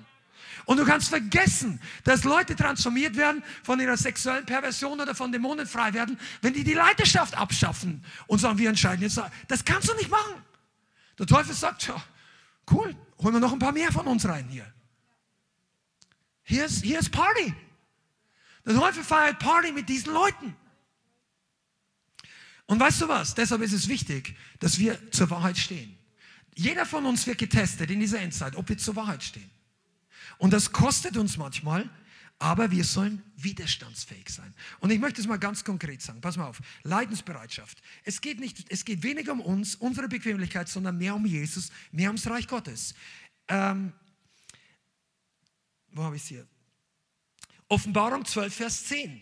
Und du kannst vergessen, dass Leute transformiert werden von ihrer sexuellen Perversion oder von Dämonen frei werden, wenn die die Leiterschaft abschaffen und sagen, wir entscheiden jetzt. Das kannst du nicht machen. Der Teufel sagt, ja, cool, holen wir noch ein paar mehr von uns rein hier. Hier ist, hier ist Party. Der Teufel feiert Party mit diesen Leuten. Und weißt du was? Deshalb ist es wichtig, dass wir zur Wahrheit stehen. Jeder von uns wird getestet in dieser Endzeit, ob wir zur Wahrheit stehen. Und das kostet uns manchmal, aber wir sollen widerstandsfähig sein. Und ich möchte es mal ganz konkret sagen. Pass mal auf. Leidensbereitschaft. Es geht, nicht, es geht weniger um uns, unsere Bequemlichkeit, sondern mehr um Jesus, mehr ums Reich Gottes. Ähm, wo habe ich es hier? Offenbarung 12, Vers 10.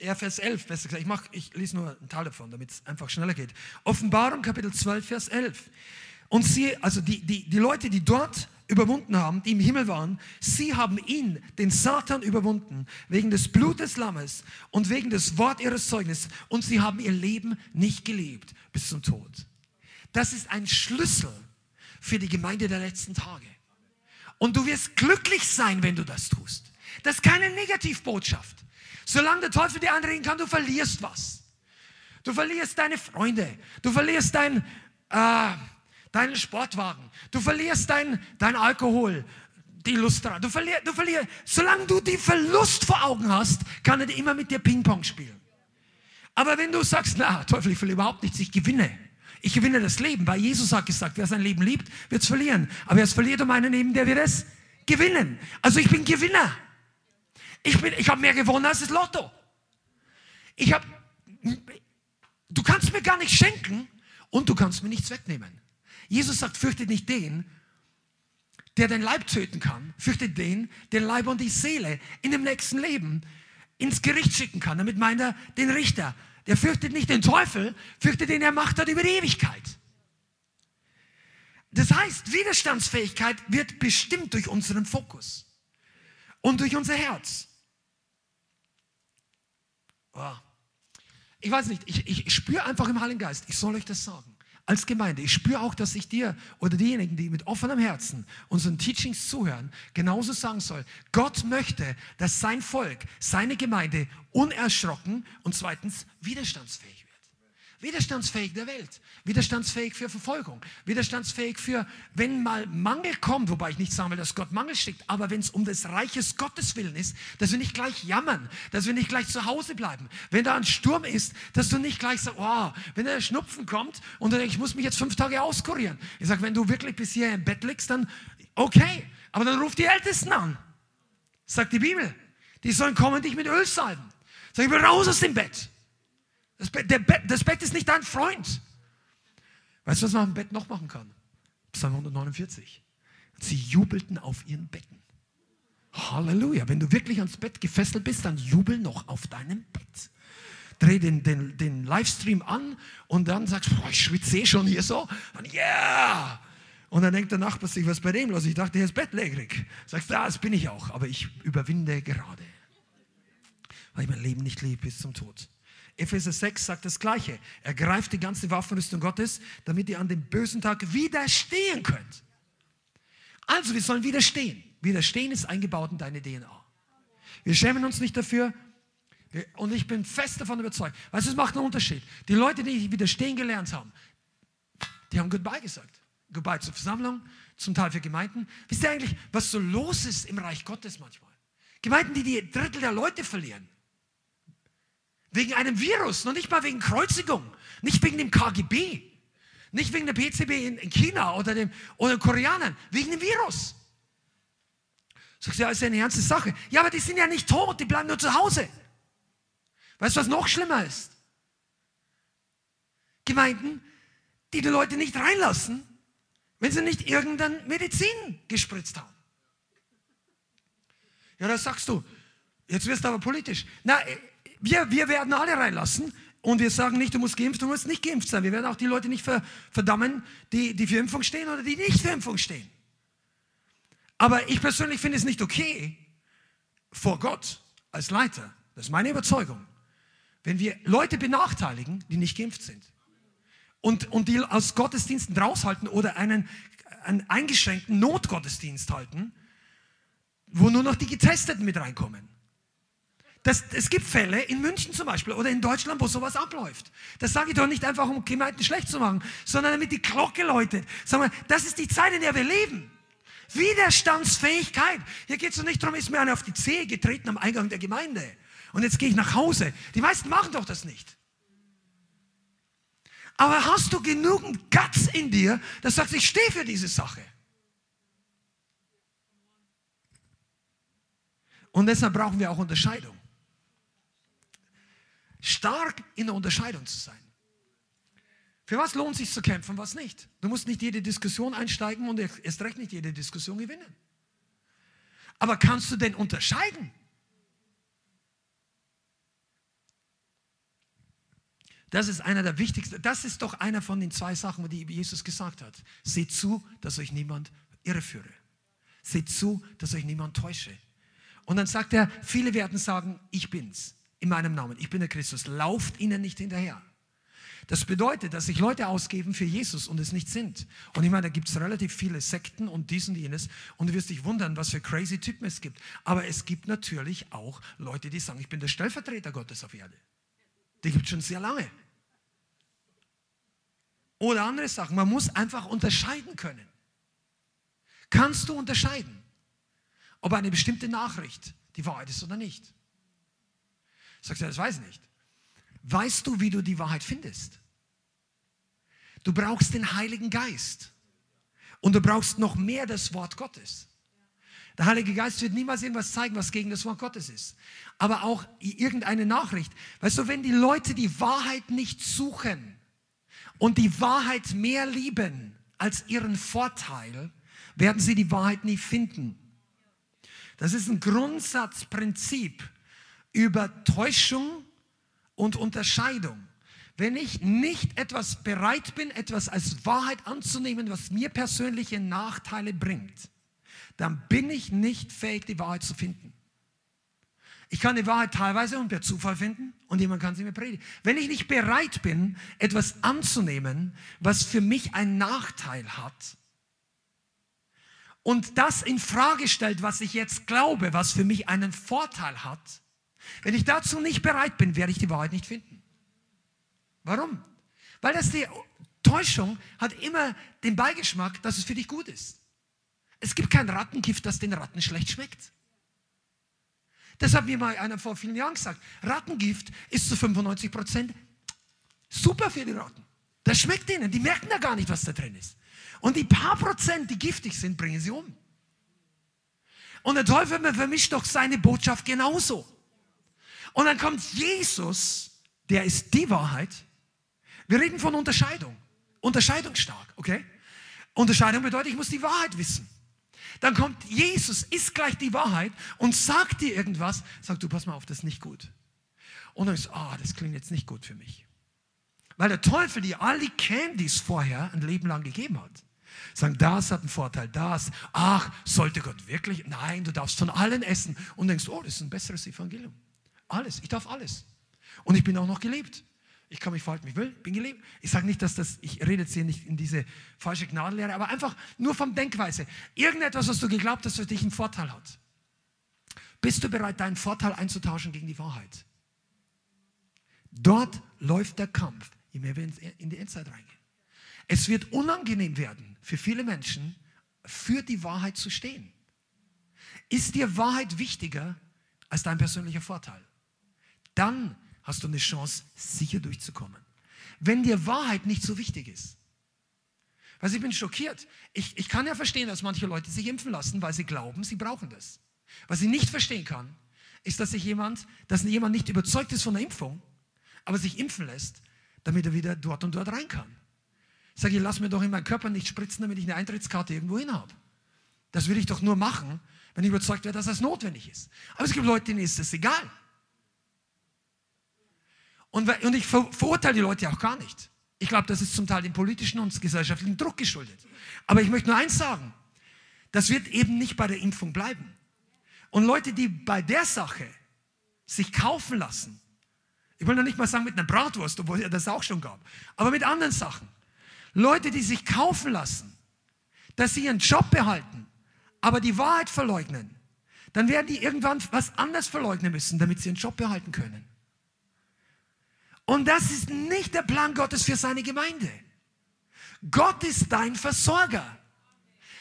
Ja, Vers 11, besser gesagt. Ich, mach, ich lese nur einen Teil davon, damit es einfach schneller geht. Offenbarung, Kapitel 12, Vers 11. Und sie, also die, die, die Leute, die dort überwunden haben, die im Himmel waren, sie haben ihn, den Satan, überwunden, wegen des Blutes Lammes und wegen des Wort ihres Zeugnisses. Und sie haben ihr Leben nicht gelebt bis zum Tod. Das ist ein Schlüssel für die Gemeinde der letzten Tage. Und du wirst glücklich sein, wenn du das tust. Das ist keine Negativbotschaft. Solange der Teufel dir anreden kann, du verlierst was. Du verlierst deine Freunde. Du verlierst dein, äh, deinen Sportwagen. Du verlierst dein, dein Alkohol, die Lust daran. Du verlierst, du verlierst. Solange du die Verlust vor Augen hast, kann er immer mit dir Ping-Pong spielen. Aber wenn du sagst, na, Teufel, ich will überhaupt nichts, ich gewinne. Ich gewinne das Leben, weil Jesus hat gesagt, wer sein Leben liebt, wird es verlieren. Aber wer es verliert um einen Leben, der wird es gewinnen. Also ich bin Gewinner. Ich, ich habe mehr gewonnen als das Lotto. Ich habe, du kannst mir gar nichts schenken und du kannst mir nichts wegnehmen. Jesus sagt, fürchtet nicht den, der den Leib töten kann. Fürchtet den, der Leib und die Seele in dem nächsten Leben ins Gericht schicken kann. Damit meint er den Richter. Der fürchtet nicht den Teufel, fürchtet den, er Macht hat über die Ewigkeit. Das heißt, Widerstandsfähigkeit wird bestimmt durch unseren Fokus und durch unser Herz. Oh. Ich weiß nicht, ich, ich spüre einfach im Heiligen Geist, ich soll euch das sagen. Als Gemeinde, ich spüre auch, dass ich dir oder diejenigen, die mit offenem Herzen unseren Teachings zuhören, genauso sagen soll. Gott möchte, dass sein Volk, seine Gemeinde unerschrocken und zweitens widerstandsfähig Widerstandsfähig der Welt, widerstandsfähig für Verfolgung, widerstandsfähig für, wenn mal Mangel kommt, wobei ich nicht sagen will, dass Gott Mangel schickt, aber wenn es um des Reiches Gottes willen ist, dass wir nicht gleich jammern, dass wir nicht gleich zu Hause bleiben. Wenn da ein Sturm ist, dass du nicht gleich sagst, oh, wenn der Schnupfen kommt und du denkst, ich muss mich jetzt fünf Tage auskurieren. Ich sage, wenn du wirklich bis hier im Bett liegst, dann okay, aber dann ruf die Ältesten an, sagt die Bibel. Die sollen kommen und dich mit Öl salben. Sag ich, bin raus aus dem Bett. Das Bett, Bett, das Bett ist nicht dein Freund. Weißt du, was man am Bett noch machen kann? Psalm 149. Sie jubelten auf ihren Betten. Halleluja. Wenn du wirklich ans Bett gefesselt bist, dann jubel noch auf deinem Bett. Dreh den, den, den Livestream an und dann sagst du, ich schwitze eh schon hier so. Und yeah! Und dann denkt der Nachbar sich, was bei dem los? Ich dachte, er ist bettlägerig. Sagst du, ja, das bin ich auch, aber ich überwinde gerade. Weil ich mein Leben nicht liebe bis zum Tod. Epheser 6 sagt das Gleiche. Ergreift die ganze Waffenrüstung Gottes, damit ihr an dem bösen Tag widerstehen könnt. Also, wir sollen widerstehen. Widerstehen ist eingebaut in deine DNA. Wir schämen uns nicht dafür. Und ich bin fest davon überzeugt. Weißt du, es macht einen Unterschied. Die Leute, die widerstehen gelernt haben, die haben Goodbye gesagt. Goodbye zur Versammlung, zum Teil für Gemeinden. Wisst ihr eigentlich, was so los ist im Reich Gottes manchmal? Gemeinden, die die Drittel der Leute verlieren. Wegen einem Virus, noch nicht mal wegen Kreuzigung, nicht wegen dem KGB, nicht wegen der PCB in, in China oder dem oder den Koreanern, wegen dem Virus. Sagst du, ja, ist ja eine ernste Sache. Ja, aber die sind ja nicht tot, die bleiben nur zu Hause. Weißt du, was noch schlimmer ist? Gemeinden, die die Leute nicht reinlassen, wenn sie nicht irgendeine Medizin gespritzt haben. Ja, das sagst du. Jetzt wirst du aber politisch. Na, wir, wir werden alle reinlassen und wir sagen nicht, du musst geimpft, du musst nicht geimpft sein. Wir werden auch die Leute nicht verdammen, die, die für Impfung stehen oder die nicht für Impfung stehen. Aber ich persönlich finde es nicht okay, vor Gott als Leiter, das ist meine Überzeugung, wenn wir Leute benachteiligen, die nicht geimpft sind und, und die aus Gottesdiensten raushalten oder einen, einen eingeschränkten Notgottesdienst halten, wo nur noch die Getesteten mit reinkommen. Das, es gibt Fälle in München zum Beispiel oder in Deutschland, wo sowas abläuft. Das sage ich doch nicht einfach, um Gemeinden schlecht zu machen, sondern damit die Glocke läutet. Sag mal, das ist die Zeit, in der wir leben. Widerstandsfähigkeit. Hier geht es doch nicht darum, ist mir einer auf die Zehe getreten am Eingang der Gemeinde. Und jetzt gehe ich nach Hause. Die meisten machen doch das nicht. Aber hast du genügend Guts in dir, dass du sagst, ich stehe für diese Sache? Und deshalb brauchen wir auch Unterscheidung. Stark in der Unterscheidung zu sein. Für was lohnt es sich zu kämpfen, was nicht? Du musst nicht jede Diskussion einsteigen und erst recht nicht jede Diskussion gewinnen. Aber kannst du denn unterscheiden? Das ist einer der wichtigsten, das ist doch einer von den zwei Sachen, die Jesus gesagt hat. Seht zu, dass euch niemand irreführe. Seht zu, dass euch niemand täusche. Und dann sagt er, viele werden sagen, ich bin's in meinem Namen. Ich bin der Christus. Lauft ihnen nicht hinterher. Das bedeutet, dass sich Leute ausgeben für Jesus und es nicht sind. Und ich meine, da gibt es relativ viele Sekten und dies und jenes. Und du wirst dich wundern, was für crazy Typen es gibt. Aber es gibt natürlich auch Leute, die sagen, ich bin der Stellvertreter Gottes auf Erde. Die gibt es schon sehr lange. Oder andere Sachen. Man muss einfach unterscheiden können. Kannst du unterscheiden, ob eine bestimmte Nachricht die Wahrheit ist oder nicht? Sagst du, das weiß ich nicht. Weißt du, wie du die Wahrheit findest? Du brauchst den Heiligen Geist. Und du brauchst noch mehr das Wort Gottes. Der Heilige Geist wird niemals irgendwas zeigen, was gegen das Wort Gottes ist. Aber auch irgendeine Nachricht. Weißt du, wenn die Leute die Wahrheit nicht suchen, und die Wahrheit mehr lieben als ihren Vorteil, werden sie die Wahrheit nie finden. Das ist ein Grundsatzprinzip über Täuschung und Unterscheidung. Wenn ich nicht etwas bereit bin, etwas als Wahrheit anzunehmen, was mir persönliche Nachteile bringt, dann bin ich nicht fähig, die Wahrheit zu finden. Ich kann die Wahrheit teilweise und per Zufall finden und jemand kann sie mir predigen. Wenn ich nicht bereit bin, etwas anzunehmen, was für mich einen Nachteil hat und das in Frage stellt, was ich jetzt glaube, was für mich einen Vorteil hat, wenn ich dazu nicht bereit bin, werde ich die Wahrheit nicht finden. Warum? Weil das die Täuschung hat immer den Beigeschmack, dass es für dich gut ist. Es gibt kein Rattengift, das den Ratten schlecht schmeckt. Das hat mir mal einer vor vielen Jahren gesagt. Rattengift ist zu 95 Prozent super für die Ratten. Das schmeckt ihnen. Die merken da gar nicht, was da drin ist. Und die paar Prozent, die giftig sind, bringen sie um. Und der Teufel vermischt doch seine Botschaft genauso. Und dann kommt Jesus, der ist die Wahrheit. Wir reden von Unterscheidung. Unterscheidungsstark, okay? Unterscheidung bedeutet, ich muss die Wahrheit wissen. Dann kommt Jesus, ist gleich die Wahrheit und sagt dir irgendwas, sagt du, pass mal auf, das ist nicht gut. Und dann ist, ah, oh, das klingt jetzt nicht gut für mich. Weil der Teufel dir all die Candies vorher ein Leben lang gegeben hat. Sagen, das hat einen Vorteil, das. Ach, sollte Gott wirklich? Nein, du darfst von allen essen. Und denkst, oh, das ist ein besseres Evangelium. Alles, ich darf alles. Und ich bin auch noch gelebt. Ich kann mich verhalten, wie ich will, bin gelebt. Ich sage nicht, dass das, ich rede jetzt hier nicht in diese falsche Gnadenlehre, aber einfach nur vom Denkweise. Irgendetwas, was du geglaubt hast, für dich einen Vorteil hat. Bist du bereit, deinen Vorteil einzutauschen gegen die Wahrheit? Dort läuft der Kampf, je mehr wir in die Endzeit reingehen. Es wird unangenehm werden für viele Menschen, für die Wahrheit zu stehen. Ist dir Wahrheit wichtiger als dein persönlicher Vorteil? Dann hast du eine Chance, sicher durchzukommen. Wenn dir Wahrheit nicht so wichtig ist. Weil ich bin schockiert. Ich, ich kann ja verstehen, dass manche Leute sich impfen lassen, weil sie glauben, sie brauchen das. Was ich nicht verstehen kann, ist, dass sich jemand, dass jemand nicht überzeugt ist von der Impfung, aber sich impfen lässt, damit er wieder dort und dort rein kann. Ich sage, lass mir doch in meinen Körper nicht spritzen, damit ich eine Eintrittskarte irgendwo hin habe. Das will ich doch nur machen, wenn ich überzeugt werde, dass das notwendig ist. Aber es gibt Leute, denen ist das egal. Und, und ich ver verurteile die Leute auch gar nicht. Ich glaube, das ist zum Teil dem politischen und gesellschaftlichen Druck geschuldet. Aber ich möchte nur eins sagen. Das wird eben nicht bei der Impfung bleiben. Und Leute, die bei der Sache sich kaufen lassen, ich will noch nicht mal sagen mit einer Bratwurst, obwohl es das auch schon gab, aber mit anderen Sachen. Leute, die sich kaufen lassen, dass sie ihren Job behalten, aber die Wahrheit verleugnen, dann werden die irgendwann was anderes verleugnen müssen, damit sie ihren Job behalten können. Und das ist nicht der Plan Gottes für seine Gemeinde. Gott ist dein Versorger.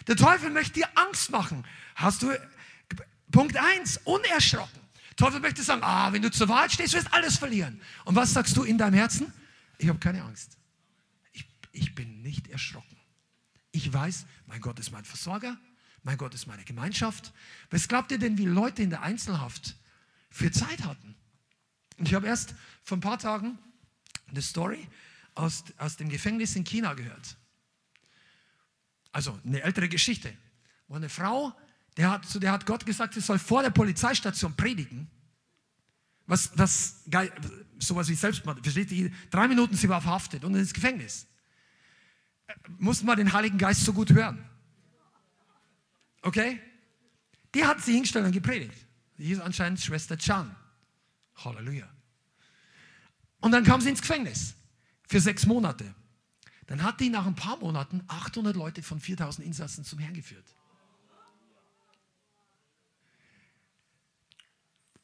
Der Teufel möchte dir Angst machen. Hast du Punkt 1, unerschrocken. Der Teufel möchte sagen, ah, wenn du zur Wahrheit stehst, wirst du alles verlieren. Und was sagst du in deinem Herzen? Ich habe keine Angst. Ich, ich bin nicht erschrocken. Ich weiß, mein Gott ist mein Versorger, mein Gott ist meine Gemeinschaft. Was glaubt ihr denn, wie Leute in der Einzelhaft für Zeit hatten? Und ich habe erst vor ein paar Tagen eine Story aus, aus dem Gefängnis in China gehört. Also eine ältere Geschichte, wo eine Frau, der hat, zu der hat Gott gesagt, sie soll vor der Polizeistation predigen. Was, was sowas wie Selbstmord, versteht ihr? Drei Minuten, sie war verhaftet und ins Gefängnis. Mussten wir den Heiligen Geist so gut hören. Okay? Die hat sie hingestellt und gepredigt. Die hieß anscheinend Schwester Chan. Halleluja. Und dann kam sie ins Gefängnis für sechs Monate. Dann hat die nach ein paar Monaten 800 Leute von 4000 Insassen zum Herrn geführt.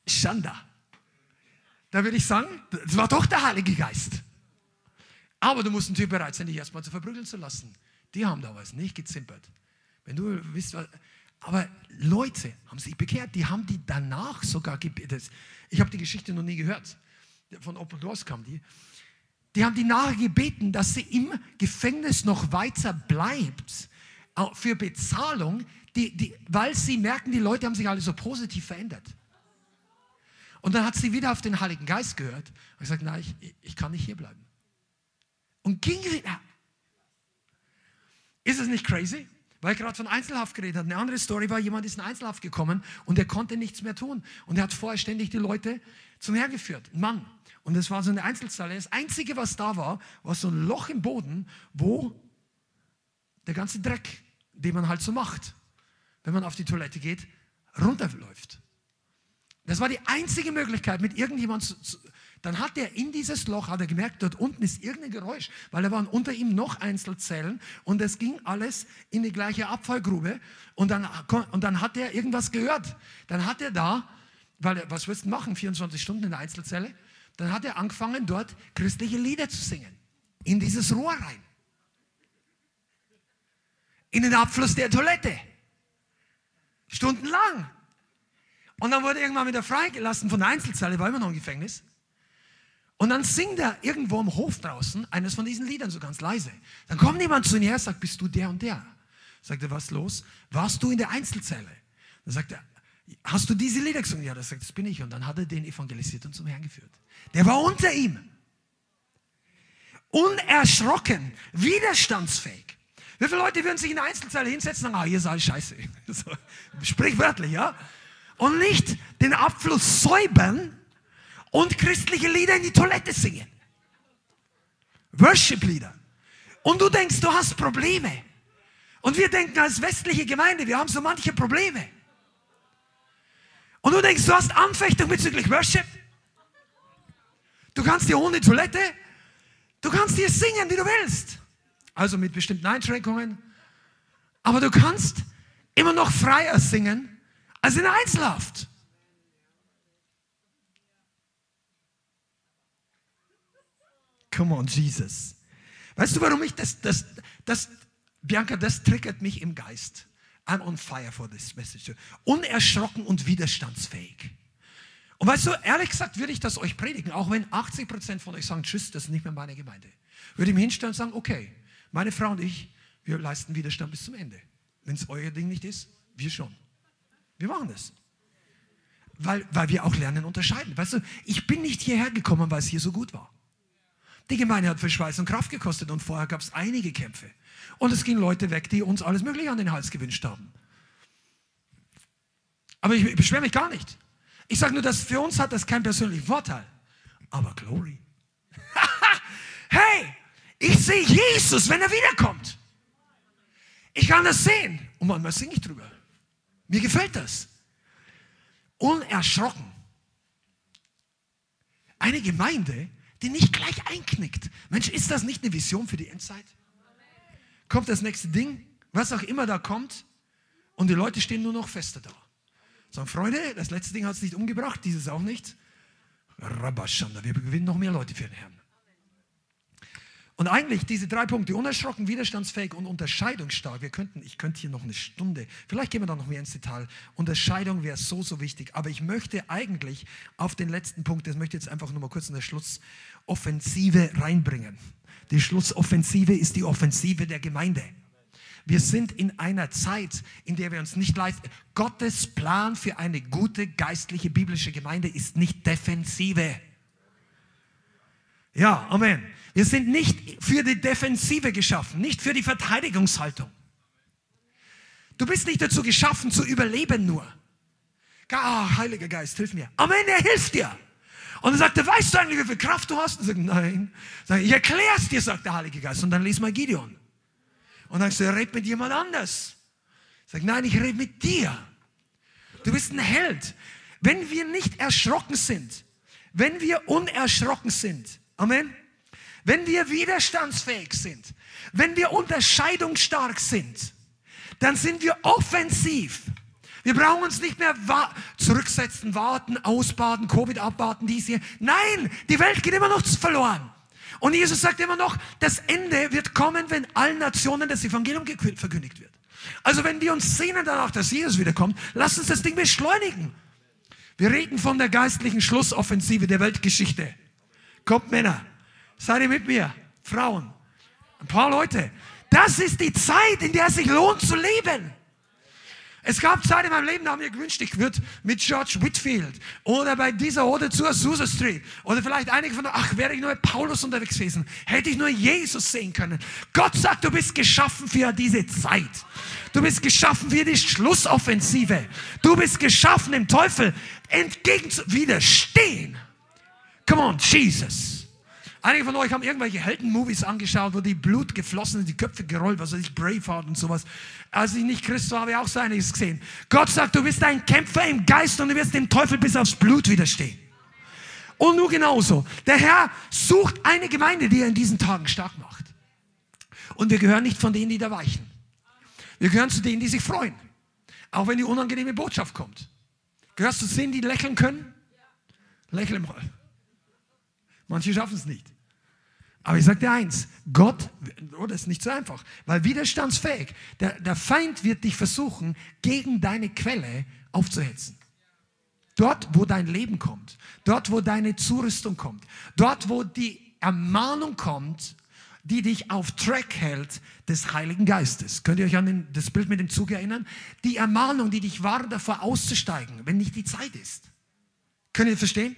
Schanda. Da würde ich sagen, das war doch der Heilige Geist. Aber du musst natürlich bereit sein, dich erstmal zu verprügeln zu lassen. Die haben damals nicht gezimpert. Wenn du wisst, aber Leute haben sich bekehrt, die haben die danach sogar gebetet. Ich habe die Geschichte noch nie gehört. Von Open Doors kam die. Die haben die nachher gebeten, dass sie im Gefängnis noch weiter bleibt für Bezahlung, die, die, weil sie merken, die Leute haben sich alle so positiv verändert. Und dann hat sie wieder auf den Heiligen Geist gehört und gesagt, nein, ich, ich kann nicht hier bleiben. Und ging wieder. Ist es nicht crazy? Weil gerade von Einzelhaft geredet habe. Eine andere Story war, jemand ist in Einzelhaft gekommen und er konnte nichts mehr tun. Und er hat vorher ständig die Leute zum Herrn geführt. Ein Mann. Und das war so eine Einzelzahl. Das Einzige, was da war, war so ein Loch im Boden, wo der ganze Dreck, den man halt so macht, wenn man auf die Toilette geht, runterläuft. Das war die einzige Möglichkeit, mit irgendjemandem dann hat er in dieses Loch, hat er gemerkt, dort unten ist irgendein Geräusch, weil da waren unter ihm noch Einzelzellen und es ging alles in die gleiche Abfallgrube und dann, und dann hat er irgendwas gehört. Dann hat er da, weil er, was willst du machen, 24 Stunden in der Einzelzelle? Dann hat er angefangen, dort christliche Lieder zu singen. In dieses Rohr rein. In den Abfluss der Toilette. Stundenlang. Und dann wurde er irgendwann wieder freigelassen von der Einzelzelle, war immer noch im Gefängnis. Und dann singt er irgendwo im Hof draußen eines von diesen Liedern so ganz leise. Dann kommt jemand zu ihm her sagt, bist du der und der? Sagt er, was los? Warst du in der Einzelzelle? Dann sagt er, hast du diese Lieder gesungen? Ja, das sagt, das bin ich. Und dann hat er den evangelisiert und zum Herrn geführt. Der war unter ihm. Unerschrocken, widerstandsfähig. Wie viele Leute würden sich in der Einzelzelle hinsetzen und sagen, ah, hier ist alles scheiße. Sprichwörtlich, ja? Und nicht den Abfluss säubern, und christliche Lieder in die Toilette singen. Worship-Lieder. Und du denkst, du hast Probleme. Und wir denken als westliche Gemeinde, wir haben so manche Probleme. Und du denkst, du hast Anfechtung bezüglich Worship. Du kannst dir ohne Toilette, du kannst dir singen, wie du willst. Also mit bestimmten Einschränkungen. Aber du kannst immer noch freier singen als in Einzelhaft. Come on, Jesus. Weißt du, warum ich das, das, das, Bianca, das triggert mich im Geist. I'm on fire for this message. Unerschrocken und widerstandsfähig. Und weißt du, ehrlich gesagt würde ich das euch predigen, auch wenn 80% von euch sagen, tschüss, das ist nicht mehr meine Gemeinde. Würde ich mich hinstellen und sagen, okay, meine Frau und ich, wir leisten Widerstand bis zum Ende. Wenn es euer Ding nicht ist, wir schon. Wir machen das. Weil, weil wir auch lernen unterscheiden. Weißt du, ich bin nicht hierher gekommen, weil es hier so gut war. Die Gemeinde hat viel Schweiß und Kraft gekostet und vorher gab es einige Kämpfe. Und es gingen Leute weg, die uns alles Mögliche an den Hals gewünscht haben. Aber ich beschwere mich gar nicht. Ich sage nur, dass für uns hat das keinen persönlichen Vorteil. Aber Glory. hey, ich sehe Jesus, wenn er wiederkommt. Ich kann das sehen. Und manchmal singe ich drüber. Mir gefällt das. Unerschrocken. Eine Gemeinde, die nicht gleich einknickt. Mensch, ist das nicht eine Vision für die Endzeit? Kommt das nächste Ding, was auch immer da kommt, und die Leute stehen nur noch fester da. Sagen, Freunde, das letzte Ding hat es nicht umgebracht, dieses auch nicht. Rabashanda, wir gewinnen noch mehr Leute für den Herrn. Und eigentlich diese drei Punkte, unerschrocken, widerstandsfähig und unterscheidungsstark, wir könnten, ich könnte hier noch eine Stunde, vielleicht gehen wir da noch mehr ins Detail. Unterscheidung wäre so, so wichtig. Aber ich möchte eigentlich auf den letzten Punkt, das möchte ich jetzt einfach nur mal kurz in der Schlussoffensive reinbringen. Die Schlussoffensive ist die Offensive der Gemeinde. Wir sind in einer Zeit, in der wir uns nicht leisten. Gottes Plan für eine gute geistliche biblische Gemeinde ist nicht defensive. Ja, Amen. Wir sind nicht für die Defensive geschaffen, nicht für die Verteidigungshaltung. Du bist nicht dazu geschaffen, zu überleben nur. Ah, Heiliger Geist, hilf mir. Amen, er hilft dir. Und er sagte, weißt du eigentlich, wie viel Kraft du hast? Und sagt, nein. Sag, ich erkläre es dir, sagt der Heilige Geist. Und dann lies mal Gideon. Und dann sagt er, red mit jemand anders. Sag, nein, ich rede mit dir. Du bist ein Held. Wenn wir nicht erschrocken sind, wenn wir unerschrocken sind, Amen. Wenn wir widerstandsfähig sind, wenn wir unterscheidungsstark sind, dann sind wir offensiv. Wir brauchen uns nicht mehr wa zurücksetzen, warten, ausbaden, Covid abwarten, dies hier. Nein, die Welt geht immer noch verloren. Und Jesus sagt immer noch, das Ende wird kommen, wenn allen Nationen das Evangelium verkündigt wird. Also wenn wir uns sehnen danach, dass Jesus wiederkommt, lass uns das Ding beschleunigen. Wir reden von der geistlichen Schlussoffensive der Weltgeschichte. Kommt Männer, seid ihr mit mir? Frauen, ein paar Leute. Das ist die Zeit, in der es sich lohnt zu leben. Es gab Zeit in meinem Leben, da haben wir gewünscht, ich würde mit George Whitfield oder bei dieser Ode zur Azusa Street oder vielleicht einige von euch, ach, wäre ich nur mit Paulus unterwegs gewesen, hätte ich nur Jesus sehen können. Gott sagt, du bist geschaffen für diese Zeit. Du bist geschaffen für die Schlussoffensive. Du bist geschaffen, dem Teufel entgegen zu widerstehen. Come on, Jesus. Einige von euch haben irgendwelche Heldenmovies angeschaut, wo die Blut geflossen ist, die Köpfe gerollt, was weiß ich, Braveheart und sowas. Als ich nicht Christ war, habe ich auch so einiges gesehen. Gott sagt, du bist ein Kämpfer im Geist und du wirst dem Teufel bis aufs Blut widerstehen. Und nur genauso. Der Herr sucht eine Gemeinde, die er in diesen Tagen stark macht. Und wir gehören nicht von denen, die da weichen. Wir gehören zu denen, die sich freuen. Auch wenn die unangenehme Botschaft kommt. Gehörst du zu denen, die lächeln können? Lächle mal. Manche schaffen es nicht. Aber ich sage dir eins, Gott, oh, das ist nicht so einfach, weil widerstandsfähig, der, der Feind wird dich versuchen, gegen deine Quelle aufzuhetzen. Dort, wo dein Leben kommt, dort, wo deine Zurüstung kommt, dort, wo die Ermahnung kommt, die dich auf Track hält des Heiligen Geistes. Könnt ihr euch an den, das Bild mit dem Zug erinnern? Die Ermahnung, die dich warnt, davor auszusteigen, wenn nicht die Zeit ist. Könnt ihr verstehen?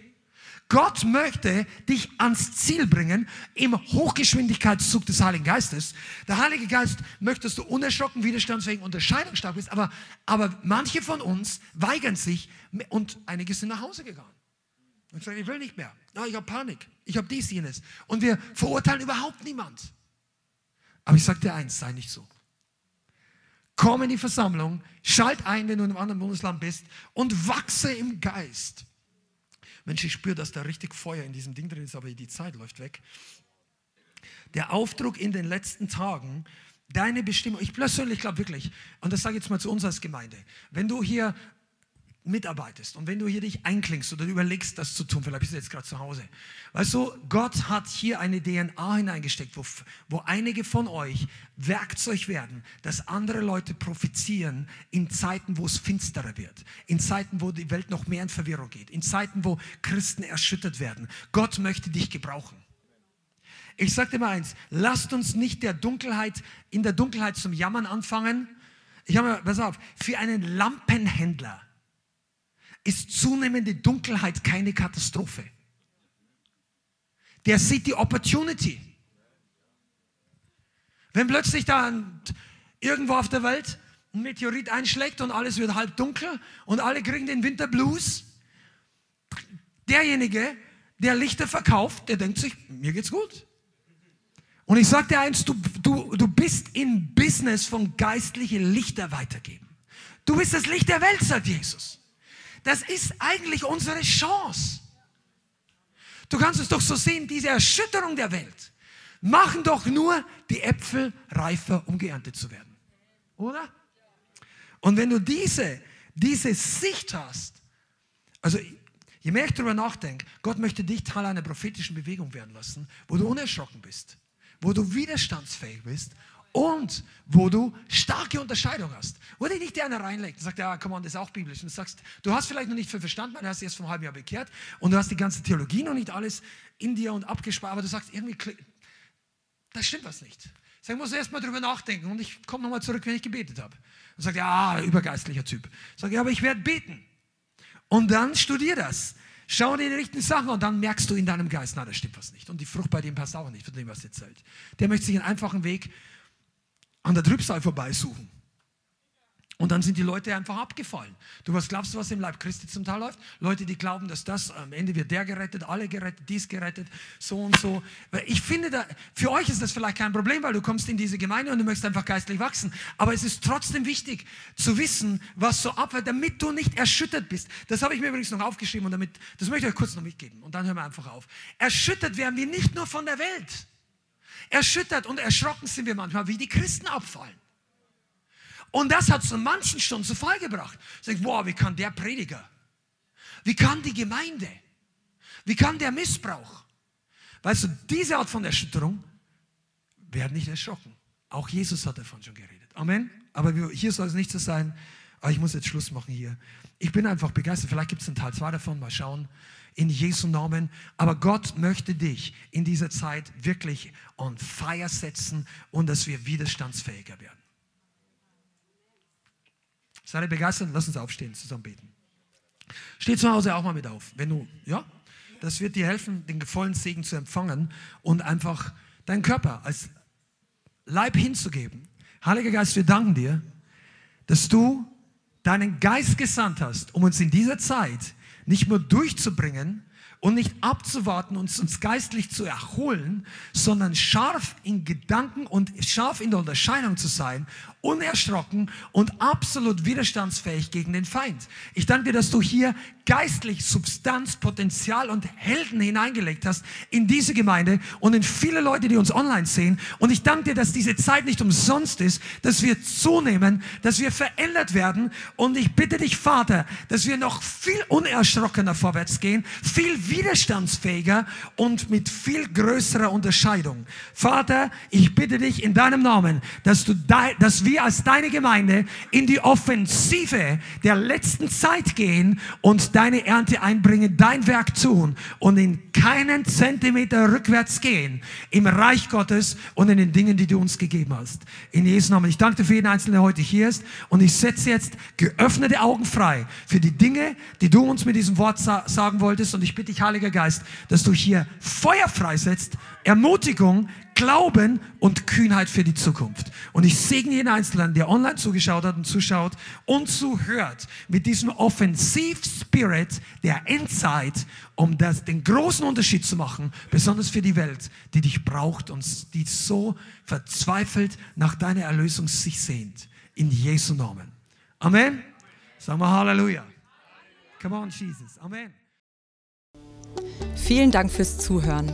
Gott möchte dich ans Ziel bringen im Hochgeschwindigkeitszug des Heiligen Geistes. Der Heilige Geist möchte, dass du unerschrocken, widerstandsfähig, unterscheidungsstark bist, aber, aber manche von uns weigern sich und einige sind nach Hause gegangen. Und sagen, ich will nicht mehr. No, ich habe Panik. Ich habe dies, jenes. Und wir verurteilen überhaupt niemand. Aber ich sage dir eins, sei nicht so. Komm in die Versammlung, schalt ein, wenn du in einem anderen Bundesland bist und wachse im Geist. Mensch, ich spüre, dass da richtig Feuer in diesem Ding drin ist, aber die Zeit läuft weg. Der Aufdruck in den letzten Tagen, deine Bestimmung, ich persönlich glaube wirklich, und das sage ich jetzt mal zu uns als Gemeinde, wenn du hier mitarbeitest und wenn du hier dich einklingst oder überlegst, das zu tun, vielleicht bist du jetzt gerade zu Hause. Weißt du, Gott hat hier eine DNA hineingesteckt, wo, wo einige von euch Werkzeug werden, dass andere Leute profitieren in Zeiten, wo es finsterer wird, in Zeiten, wo die Welt noch mehr in Verwirrung geht, in Zeiten, wo Christen erschüttert werden. Gott möchte dich gebrauchen. Ich sage dir mal eins, lasst uns nicht der Dunkelheit, in der Dunkelheit zum Jammern anfangen. Ich habe mal, pass auf, für einen Lampenhändler ist zunehmende Dunkelheit keine Katastrophe. Der sieht die Opportunity. Wenn plötzlich da irgendwo auf der Welt ein Meteorit einschlägt und alles wird halb dunkel und alle kriegen den Winterblues, derjenige, der Lichter verkauft, der denkt sich, mir geht's gut. Und ich sage dir eins, du, du, du bist in Business von geistliche Lichter weitergeben. Du bist das Licht der Welt, sagt Jesus. Das ist eigentlich unsere Chance. Du kannst es doch so sehen, diese Erschütterung der Welt machen doch nur die Äpfel reifer, um geerntet zu werden. Oder? Und wenn du diese, diese Sicht hast, also je mehr ich darüber nachdenke, Gott möchte dich Teil einer prophetischen Bewegung werden lassen, wo du unerschrocken bist, wo du widerstandsfähig bist und wo du starke Unterscheidung hast. Wo dich nicht der einer reinlegt und sagt, ja, komm on, das ist auch biblisch. Und du sagst, du hast vielleicht noch nicht viel verstanden, weil du hast erst vor einem halben Jahr bekehrt und du hast die ganze Theologie noch nicht alles in dir und abgespart, aber du sagst, irgendwie, da stimmt was nicht. Sag, ich muss erst mal drüber nachdenken und ich komme nochmal zurück, wenn ich gebetet habe. Und sagt, ja, übergeistlicher Typ. Sag, ja, aber ich werde beten. Und dann studier das. Schau dir die richtigen Sachen und dann merkst du in deinem Geist, na, da stimmt was nicht. Und die Frucht bei dem passt auch nicht, von dem, was erzählt. Der möchte sich einen einfachen Weg an der Trübsal vorbeisuchen. Und dann sind die Leute einfach abgefallen. Du, was glaubst du, was im Leib Christi zum Teil läuft? Leute, die glauben, dass das, am Ende wird der gerettet, alle gerettet, dies gerettet, so und so. Ich finde, da, für euch ist das vielleicht kein Problem, weil du kommst in diese Gemeinde und du möchtest einfach geistlich wachsen. Aber es ist trotzdem wichtig zu wissen, was so abwärts, damit du nicht erschüttert bist. Das habe ich mir übrigens noch aufgeschrieben und damit, das möchte ich euch kurz noch mitgeben. Und dann hören wir einfach auf. Erschüttert werden wir nicht nur von der Welt. Erschüttert und erschrocken sind wir manchmal, wie die Christen abfallen. Und das hat so manchen schon zu Fall gebracht. Sagt, wow, wie kann der Prediger? Wie kann die Gemeinde? Wie kann der Missbrauch? Weißt du, diese Art von Erschütterung werden nicht erschrocken. Auch Jesus hat davon schon geredet. Amen. Aber hier soll es nicht so sein. Aber ich muss jetzt Schluss machen hier. Ich bin einfach begeistert. Vielleicht gibt es einen Teil 2 davon. Mal schauen. In Jesu Namen. Aber Gott möchte dich in dieser Zeit wirklich on fire setzen und dass wir widerstandsfähiger werden. Seid ihr begeistert? Lass uns aufstehen, zusammen beten. Steh zu Hause auch mal mit auf. Wenn du, ja, das wird dir helfen, den vollen Segen zu empfangen und einfach deinen Körper als Leib hinzugeben. Heiliger Geist, wir danken dir, dass du deinen Geist gesandt hast, um uns in dieser Zeit nicht nur durchzubringen, und nicht abzuwarten, uns, uns geistlich zu erholen, sondern scharf in Gedanken und scharf in der Unterscheidung zu sein, unerschrocken und absolut widerstandsfähig gegen den Feind. Ich danke dir, dass du hier geistlich Substanz, Potenzial und Helden hineingelegt hast in diese Gemeinde und in viele Leute, die uns online sehen. Und ich danke dir, dass diese Zeit nicht umsonst ist, dass wir zunehmen, dass wir verändert werden. Und ich bitte dich, Vater, dass wir noch viel unerschrockener vorwärts gehen, viel widerstandsfähiger und mit viel größerer Unterscheidung. Vater, ich bitte dich in deinem Namen, dass, du dass wir als deine Gemeinde in die Offensive der letzten Zeit gehen und deine Ernte einbringen, dein Werk tun und in keinen Zentimeter rückwärts gehen im Reich Gottes und in den Dingen, die du uns gegeben hast. In Jesu Namen. Ich danke dir für jeden Einzelnen, der heute hier ist und ich setze jetzt geöffnete Augen frei für die Dinge, die du uns mit diesem Wort sa sagen wolltest und ich bitte dich, Heiliger Geist, dass du hier Feuer freisetzt, Ermutigung, Glauben und Kühnheit für die Zukunft. Und ich segne jeden Einzelnen, der online zugeschaut hat und zuschaut und zuhört, mit diesem Offensiv-Spirit der Endzeit, um das, den großen Unterschied zu machen, besonders für die Welt, die dich braucht und die so verzweifelt nach deiner Erlösung sich sehnt. In Jesu Namen. Amen. Sagen wir Halleluja. Come on, Jesus. Amen. Vielen Dank fürs Zuhören.